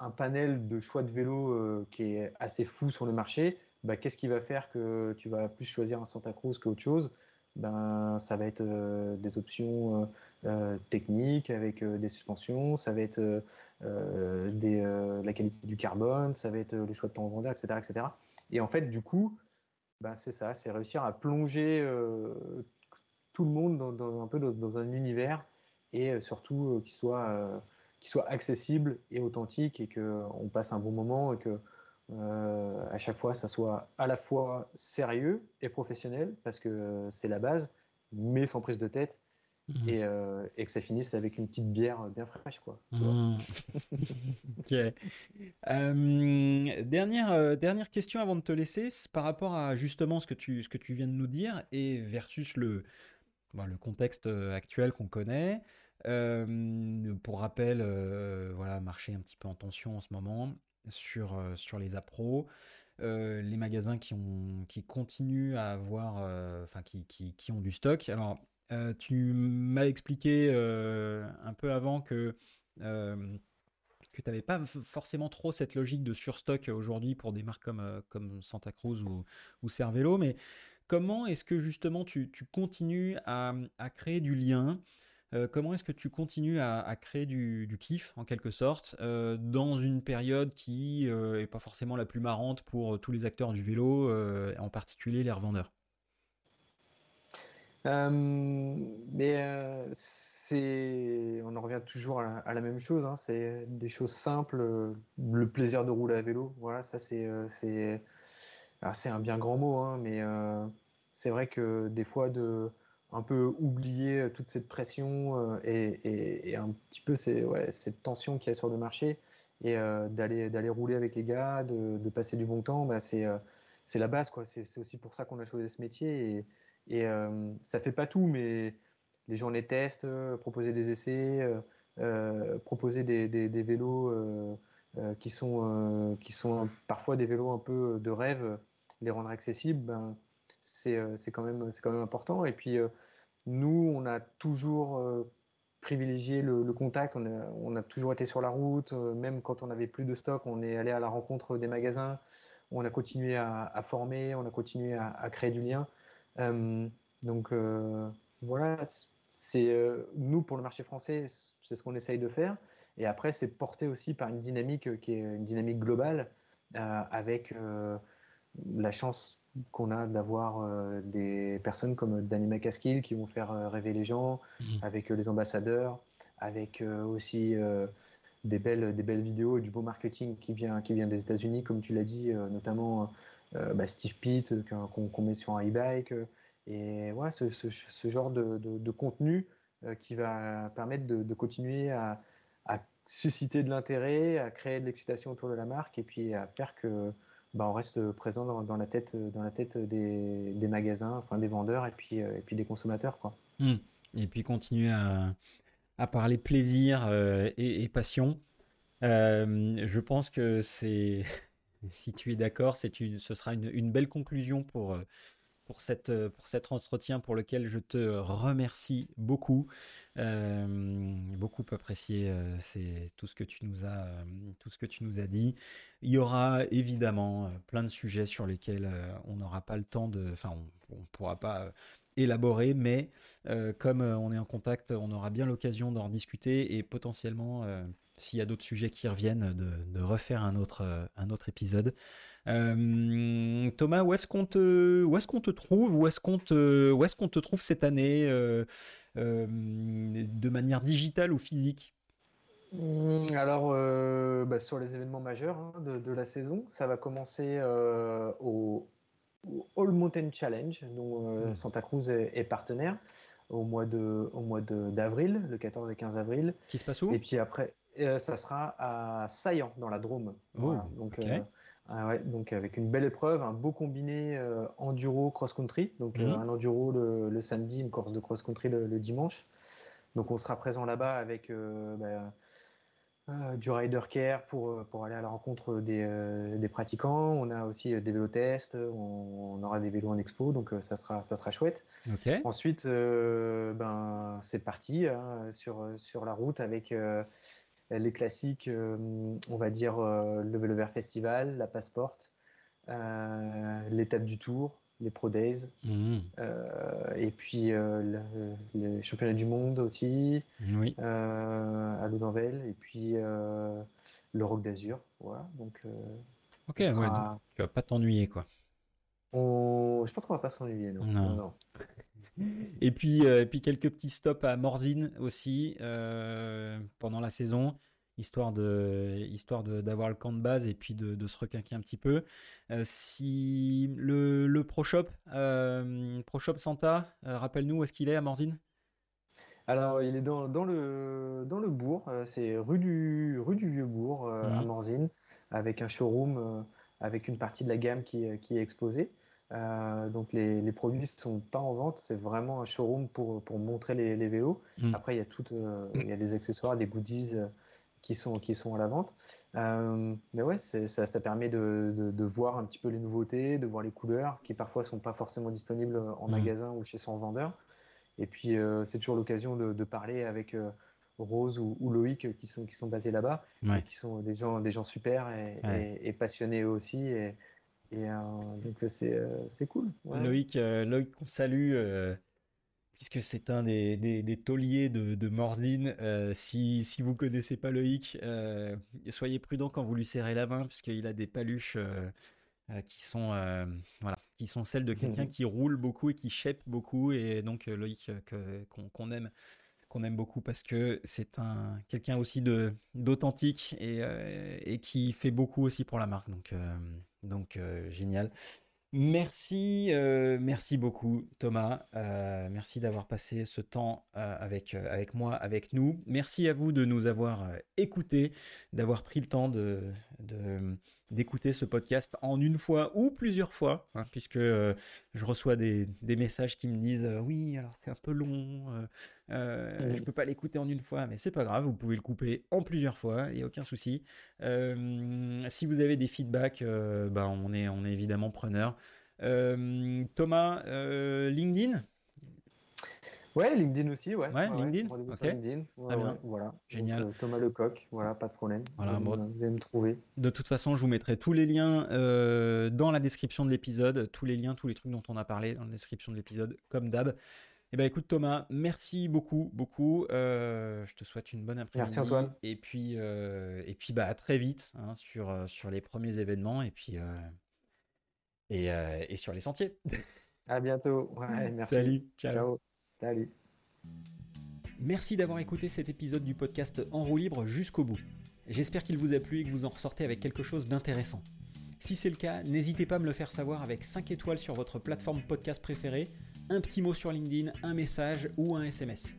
un panel de choix de vélo euh, qui est assez fou sur le marché, bah, qu'est-ce qui va faire que tu vas plus choisir un Santa Cruz qu'autre chose? Ben, Ça va être euh, des options euh, techniques avec des suspensions, ça va être la qualité du carbone, ça va être le choix de ton vendeur, etc., etc. Et en fait, du coup, ben, c'est ça, c'est réussir à plonger tout le monde dans, un peu dans, un univers et surtout qui soit qui soit accessible et authentique et qu'on passe un bon moment et que euh, à chaque fois ça soit à la fois sérieux et professionnel parce que c'est la base, mais sans prise de tête. Mhm. Et, euh, et, que ça finisse avec une petite bière bien fraîche quoi. Mhm. [LAUGHS] Euh, dernière dernière question avant de te laisser, par rapport à justement ce que tu ce que tu viens de nous dire et versus le le contexte actuel qu'on connaît. Pour rappel, voilà, marché un petit peu en tension en ce moment sur, sur les appros. les magasins qui, ont, qui continuent à avoir, enfin qui, qui, qui, ont du stock. Alors, tu m'as expliqué un peu avant que que tu n'avais pas forcément trop cette logique de surstock aujourd'hui pour des marques comme, comme Santa Cruz ou, ou Cervelo, mais comment est-ce que justement tu, tu continues à, à, créer du lien comment est-ce que tu continues à, créer du, kiff, en quelque sorte, euh, dans une période qui n'est euh, pas forcément la plus marrante pour tous les acteurs du vélo, en particulier les revendeurs? Mais on en revient toujours à la, même chose. Hein, c'est des choses simples, le plaisir de rouler à vélo. Voilà, ça c'est c'est c'est un bien grand mot, hein, mais c'est vrai que des fois de un peu oublier euh, toute cette pression euh, et, un petit peu ouais, cette tension qu'il y a sur le marché et euh, d'aller rouler avec les gars, de, passer du bon temps, bah, c'est la base quoi. C'est aussi pour ça qu'on a choisi ce métier et, et ça fait pas tout, mais les gens les testent, proposer des essais, proposer des, vélos qui sont qui sont parfois des vélos un peu de rêve, les rendre accessibles. Ben, euh, c'est quand, même, quand même important. Et puis, euh, nous, on a toujours euh, privilégié le, contact, on a, toujours été sur la route, même quand on n'avait plus de stock, on est allé à la rencontre des magasins, on a continué à, former, on a continué à, créer du lien. donc voilà, c'est nous pour le marché français, c'est ce qu'on essaye de faire. Et après, c'est porté aussi par une dynamique qui est une dynamique globale, avec la chance qu'on a d'avoir euh, des personnes comme Danny McCaskill qui vont faire euh, rêver les gens, mhm. avec euh, les ambassadeurs, avec aussi des, belles, des belles vidéos et du beau marketing qui vient, qui vient des États-Unis, comme tu l'as dit, notamment bah, Steve Pitt qu'on met sur un e-bike. et ouais, ce, ce, genre de, de, contenu qui va permettre de, continuer à, à, susciter de l'intérêt, à créer de l'excitation autour de la marque et puis à faire que bah, on reste présent dans, la tête, dans la tête des, des, magasins, enfin des vendeurs et puis, et puis des consommateurs. Quoi. Mmh. Et puis continuer à, à parler plaisir et, et, passion. je pense que c'est [LAUGHS] si tu es d'accord, ce sera une, belle conclusion pour, euh, pour, cette, euh, pour cet entretien pour lequel je te remercie beaucoup. Euh, beaucoup apprécié c'est tout ce que tu nous as tout ce que tu nous as dit. Il y aura évidemment plein de sujets sur lesquels on n'aura pas le temps de enfin on, ne pourra pas élaborer mais comme on est en contact, on aura bien l'occasion d'en discuter et potentiellement s'il y a d'autres sujets qui reviennent, de, refaire un autre, euh, un autre épisode. Euh, Thomas, où est-ce qu'on te, où est-ce qu'on te trouve, où est-ce qu'on te, où est-ce qu'on te trouve cette année, euh, de manière digitale ou physique? Mmh, alors, bah, sur les événements majeurs hein, de, la saison, ça va commencer au, All Mountain Challenge, dont mmh. Santa Cruz est, partenaire, au mois de, au mois d'avril, le 14 et 15 avril. Qui se passe où? Et puis après, euh, ça sera à Saillant, dans la Drôme. Oh, donc, euh, ah donc avec une belle épreuve, un beau combiné euh, enduro cross-country. Donc mhm. un enduro le, samedi, une course de cross-country le, dimanche. Donc on sera présent là-bas avec bah, du rider care pour, pour aller à la rencontre des, des pratiquants. On a aussi des vélos tests, on, aura des vélos en expo, donc ça, sera, ça sera chouette. Ensuite, ben, c'est parti hein, sur, sur la route avec les classiques, euh, on va dire euh, le Vélo Vert Festival, la Passporte, euh, l'étape du Tour, les Pro Days, mmh. et puis les championnats du monde aussi, oui. à Loudanvel, et puis le Rock d'Azur. Voilà, donc, ok, ouais, tu vas pas t'ennuyer quoi. On... Je pense qu'on va pas s'ennuyer. Non. non. non. Et puis, euh, et puis quelques petits stops à Morzine aussi euh, pendant la saison, histoire de histoire d'avoir le camp de base et puis de, de se requinquer un petit peu. Euh, si le, le Pro Shop, Pro Shop Santa, rappelle-nous où est-ce qu'il est à Morzine? Alors, il est dans, dans, le, dans le bourg, c'est rue du, rue du Vieux-Bourg à mmh. Morzine, avec un showroom avec une partie de la gamme qui, qui est exposée. Euh, donc les, les, produits ne sont pas en vente, c'est vraiment un showroom pour, pour montrer les, les vélos. Mm. Après, il y, a tout, euh, il y a des accessoires, des goodies euh, qui, sont, qui sont à la vente. mais ouais, ça, ça, permet de, de, voir un petit peu les nouveautés, de voir les couleurs qui parfois ne sont pas forcément disponibles en mm. magasin ou chez son vendeur. Et puis, c'est toujours l'occasion de, parler avec Rose ou, Loïc qui sont, qui sont basés là-bas, qui sont des gens, des gens super et, et, et passionnés aussi. Et, et euh, donc euh, euh, c'est cool. Loïc, Loïc, on salue puisque c'est un des, des, tauliers de, de Morzine. si, si vous connaissez pas Loïc, soyez prudent quand vous lui serrez la main, puisqu'il a des paluches qui, sont, voilà, qui sont celles de quelqu'un [LAUGHS] qui roule beaucoup et qui chèpe beaucoup. Et donc Loïc, qu'on aime qu'on aime beaucoup parce que c'est un quelqu'un aussi de d'authentique et, et, qui fait beaucoup aussi pour la marque. Donc donc euh, génial. Merci, euh, merci beaucoup Thomas. Euh, merci d'avoir passé ce temps avec, avec moi, avec nous. Merci à vous de nous avoir écoutés, d'avoir pris le temps de, d'écouter ce podcast en une fois ou plusieurs fois, hein, puisque euh, je reçois des, messages qui me disent euh, oui, alors c'est un peu long, euh, je peux pas l'écouter en une fois, mais c'est pas grave, vous pouvez le couper en plusieurs fois, il n'y a aucun souci. si vous avez des feedbacks, bah, on, est, on est évidemment preneur. Thomas, LinkedIn? Ouais, LinkedIn aussi, ouais. Ouais, LinkedIn. Ok. LinkedIn. voilà. Génial. Euh, Thomas Lecoq, voilà, pas de problème. Voilà, vous, allez me trouver. De toute façon, je vous mettrai tous les liens euh, dans la description de l'épisode, tous les liens, tous les trucs dont on a parlé dans la description de l'épisode, comme d'hab. Eh ben écoute Thomas, merci beaucoup, beaucoup. Euh, je te souhaite une bonne après-midi. Merci Antoine. Et puis, et puis bah à très vite hein, sur sur les premiers événements et puis et, et sur les sentiers. À bientôt. Ouais, [LAUGHS] merci. Salut. ciao. Salut. Merci d'avoir écouté cet épisode du podcast En roue libre jusqu'au bout. J'espère qu'il vous a plu et que vous en ressortez avec quelque chose d'intéressant. Si c'est le cas, n'hésitez pas à me le faire savoir avec 5 étoiles sur votre plateforme podcast préférée, un petit mot sur LinkedIn, un message ou un SMS.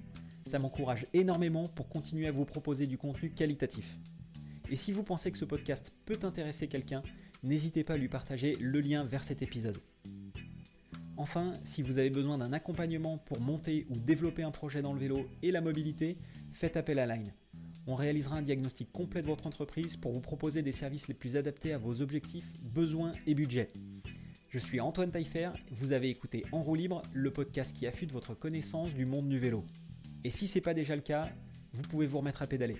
Ça m'encourage énormément pour continuer à vous proposer du contenu qualitatif. Et si vous pensez que ce podcast peut intéresser quelqu'un, n'hésitez pas à lui partager le lien vers cet épisode. Enfin, si vous avez besoin d'un accompagnement pour monter ou développer un projet dans le vélo et la mobilité, faites appel à Line. On réalisera un diagnostic complet de votre entreprise pour vous proposer des services les plus adaptés à vos objectifs, besoins et budgets. Je suis Antoine Taillefer, vous avez écouté En roue libre, le podcast qui affûte votre connaissance du monde du vélo. Et si ce n'est pas déjà le cas, vous pouvez vous remettre à pédaler.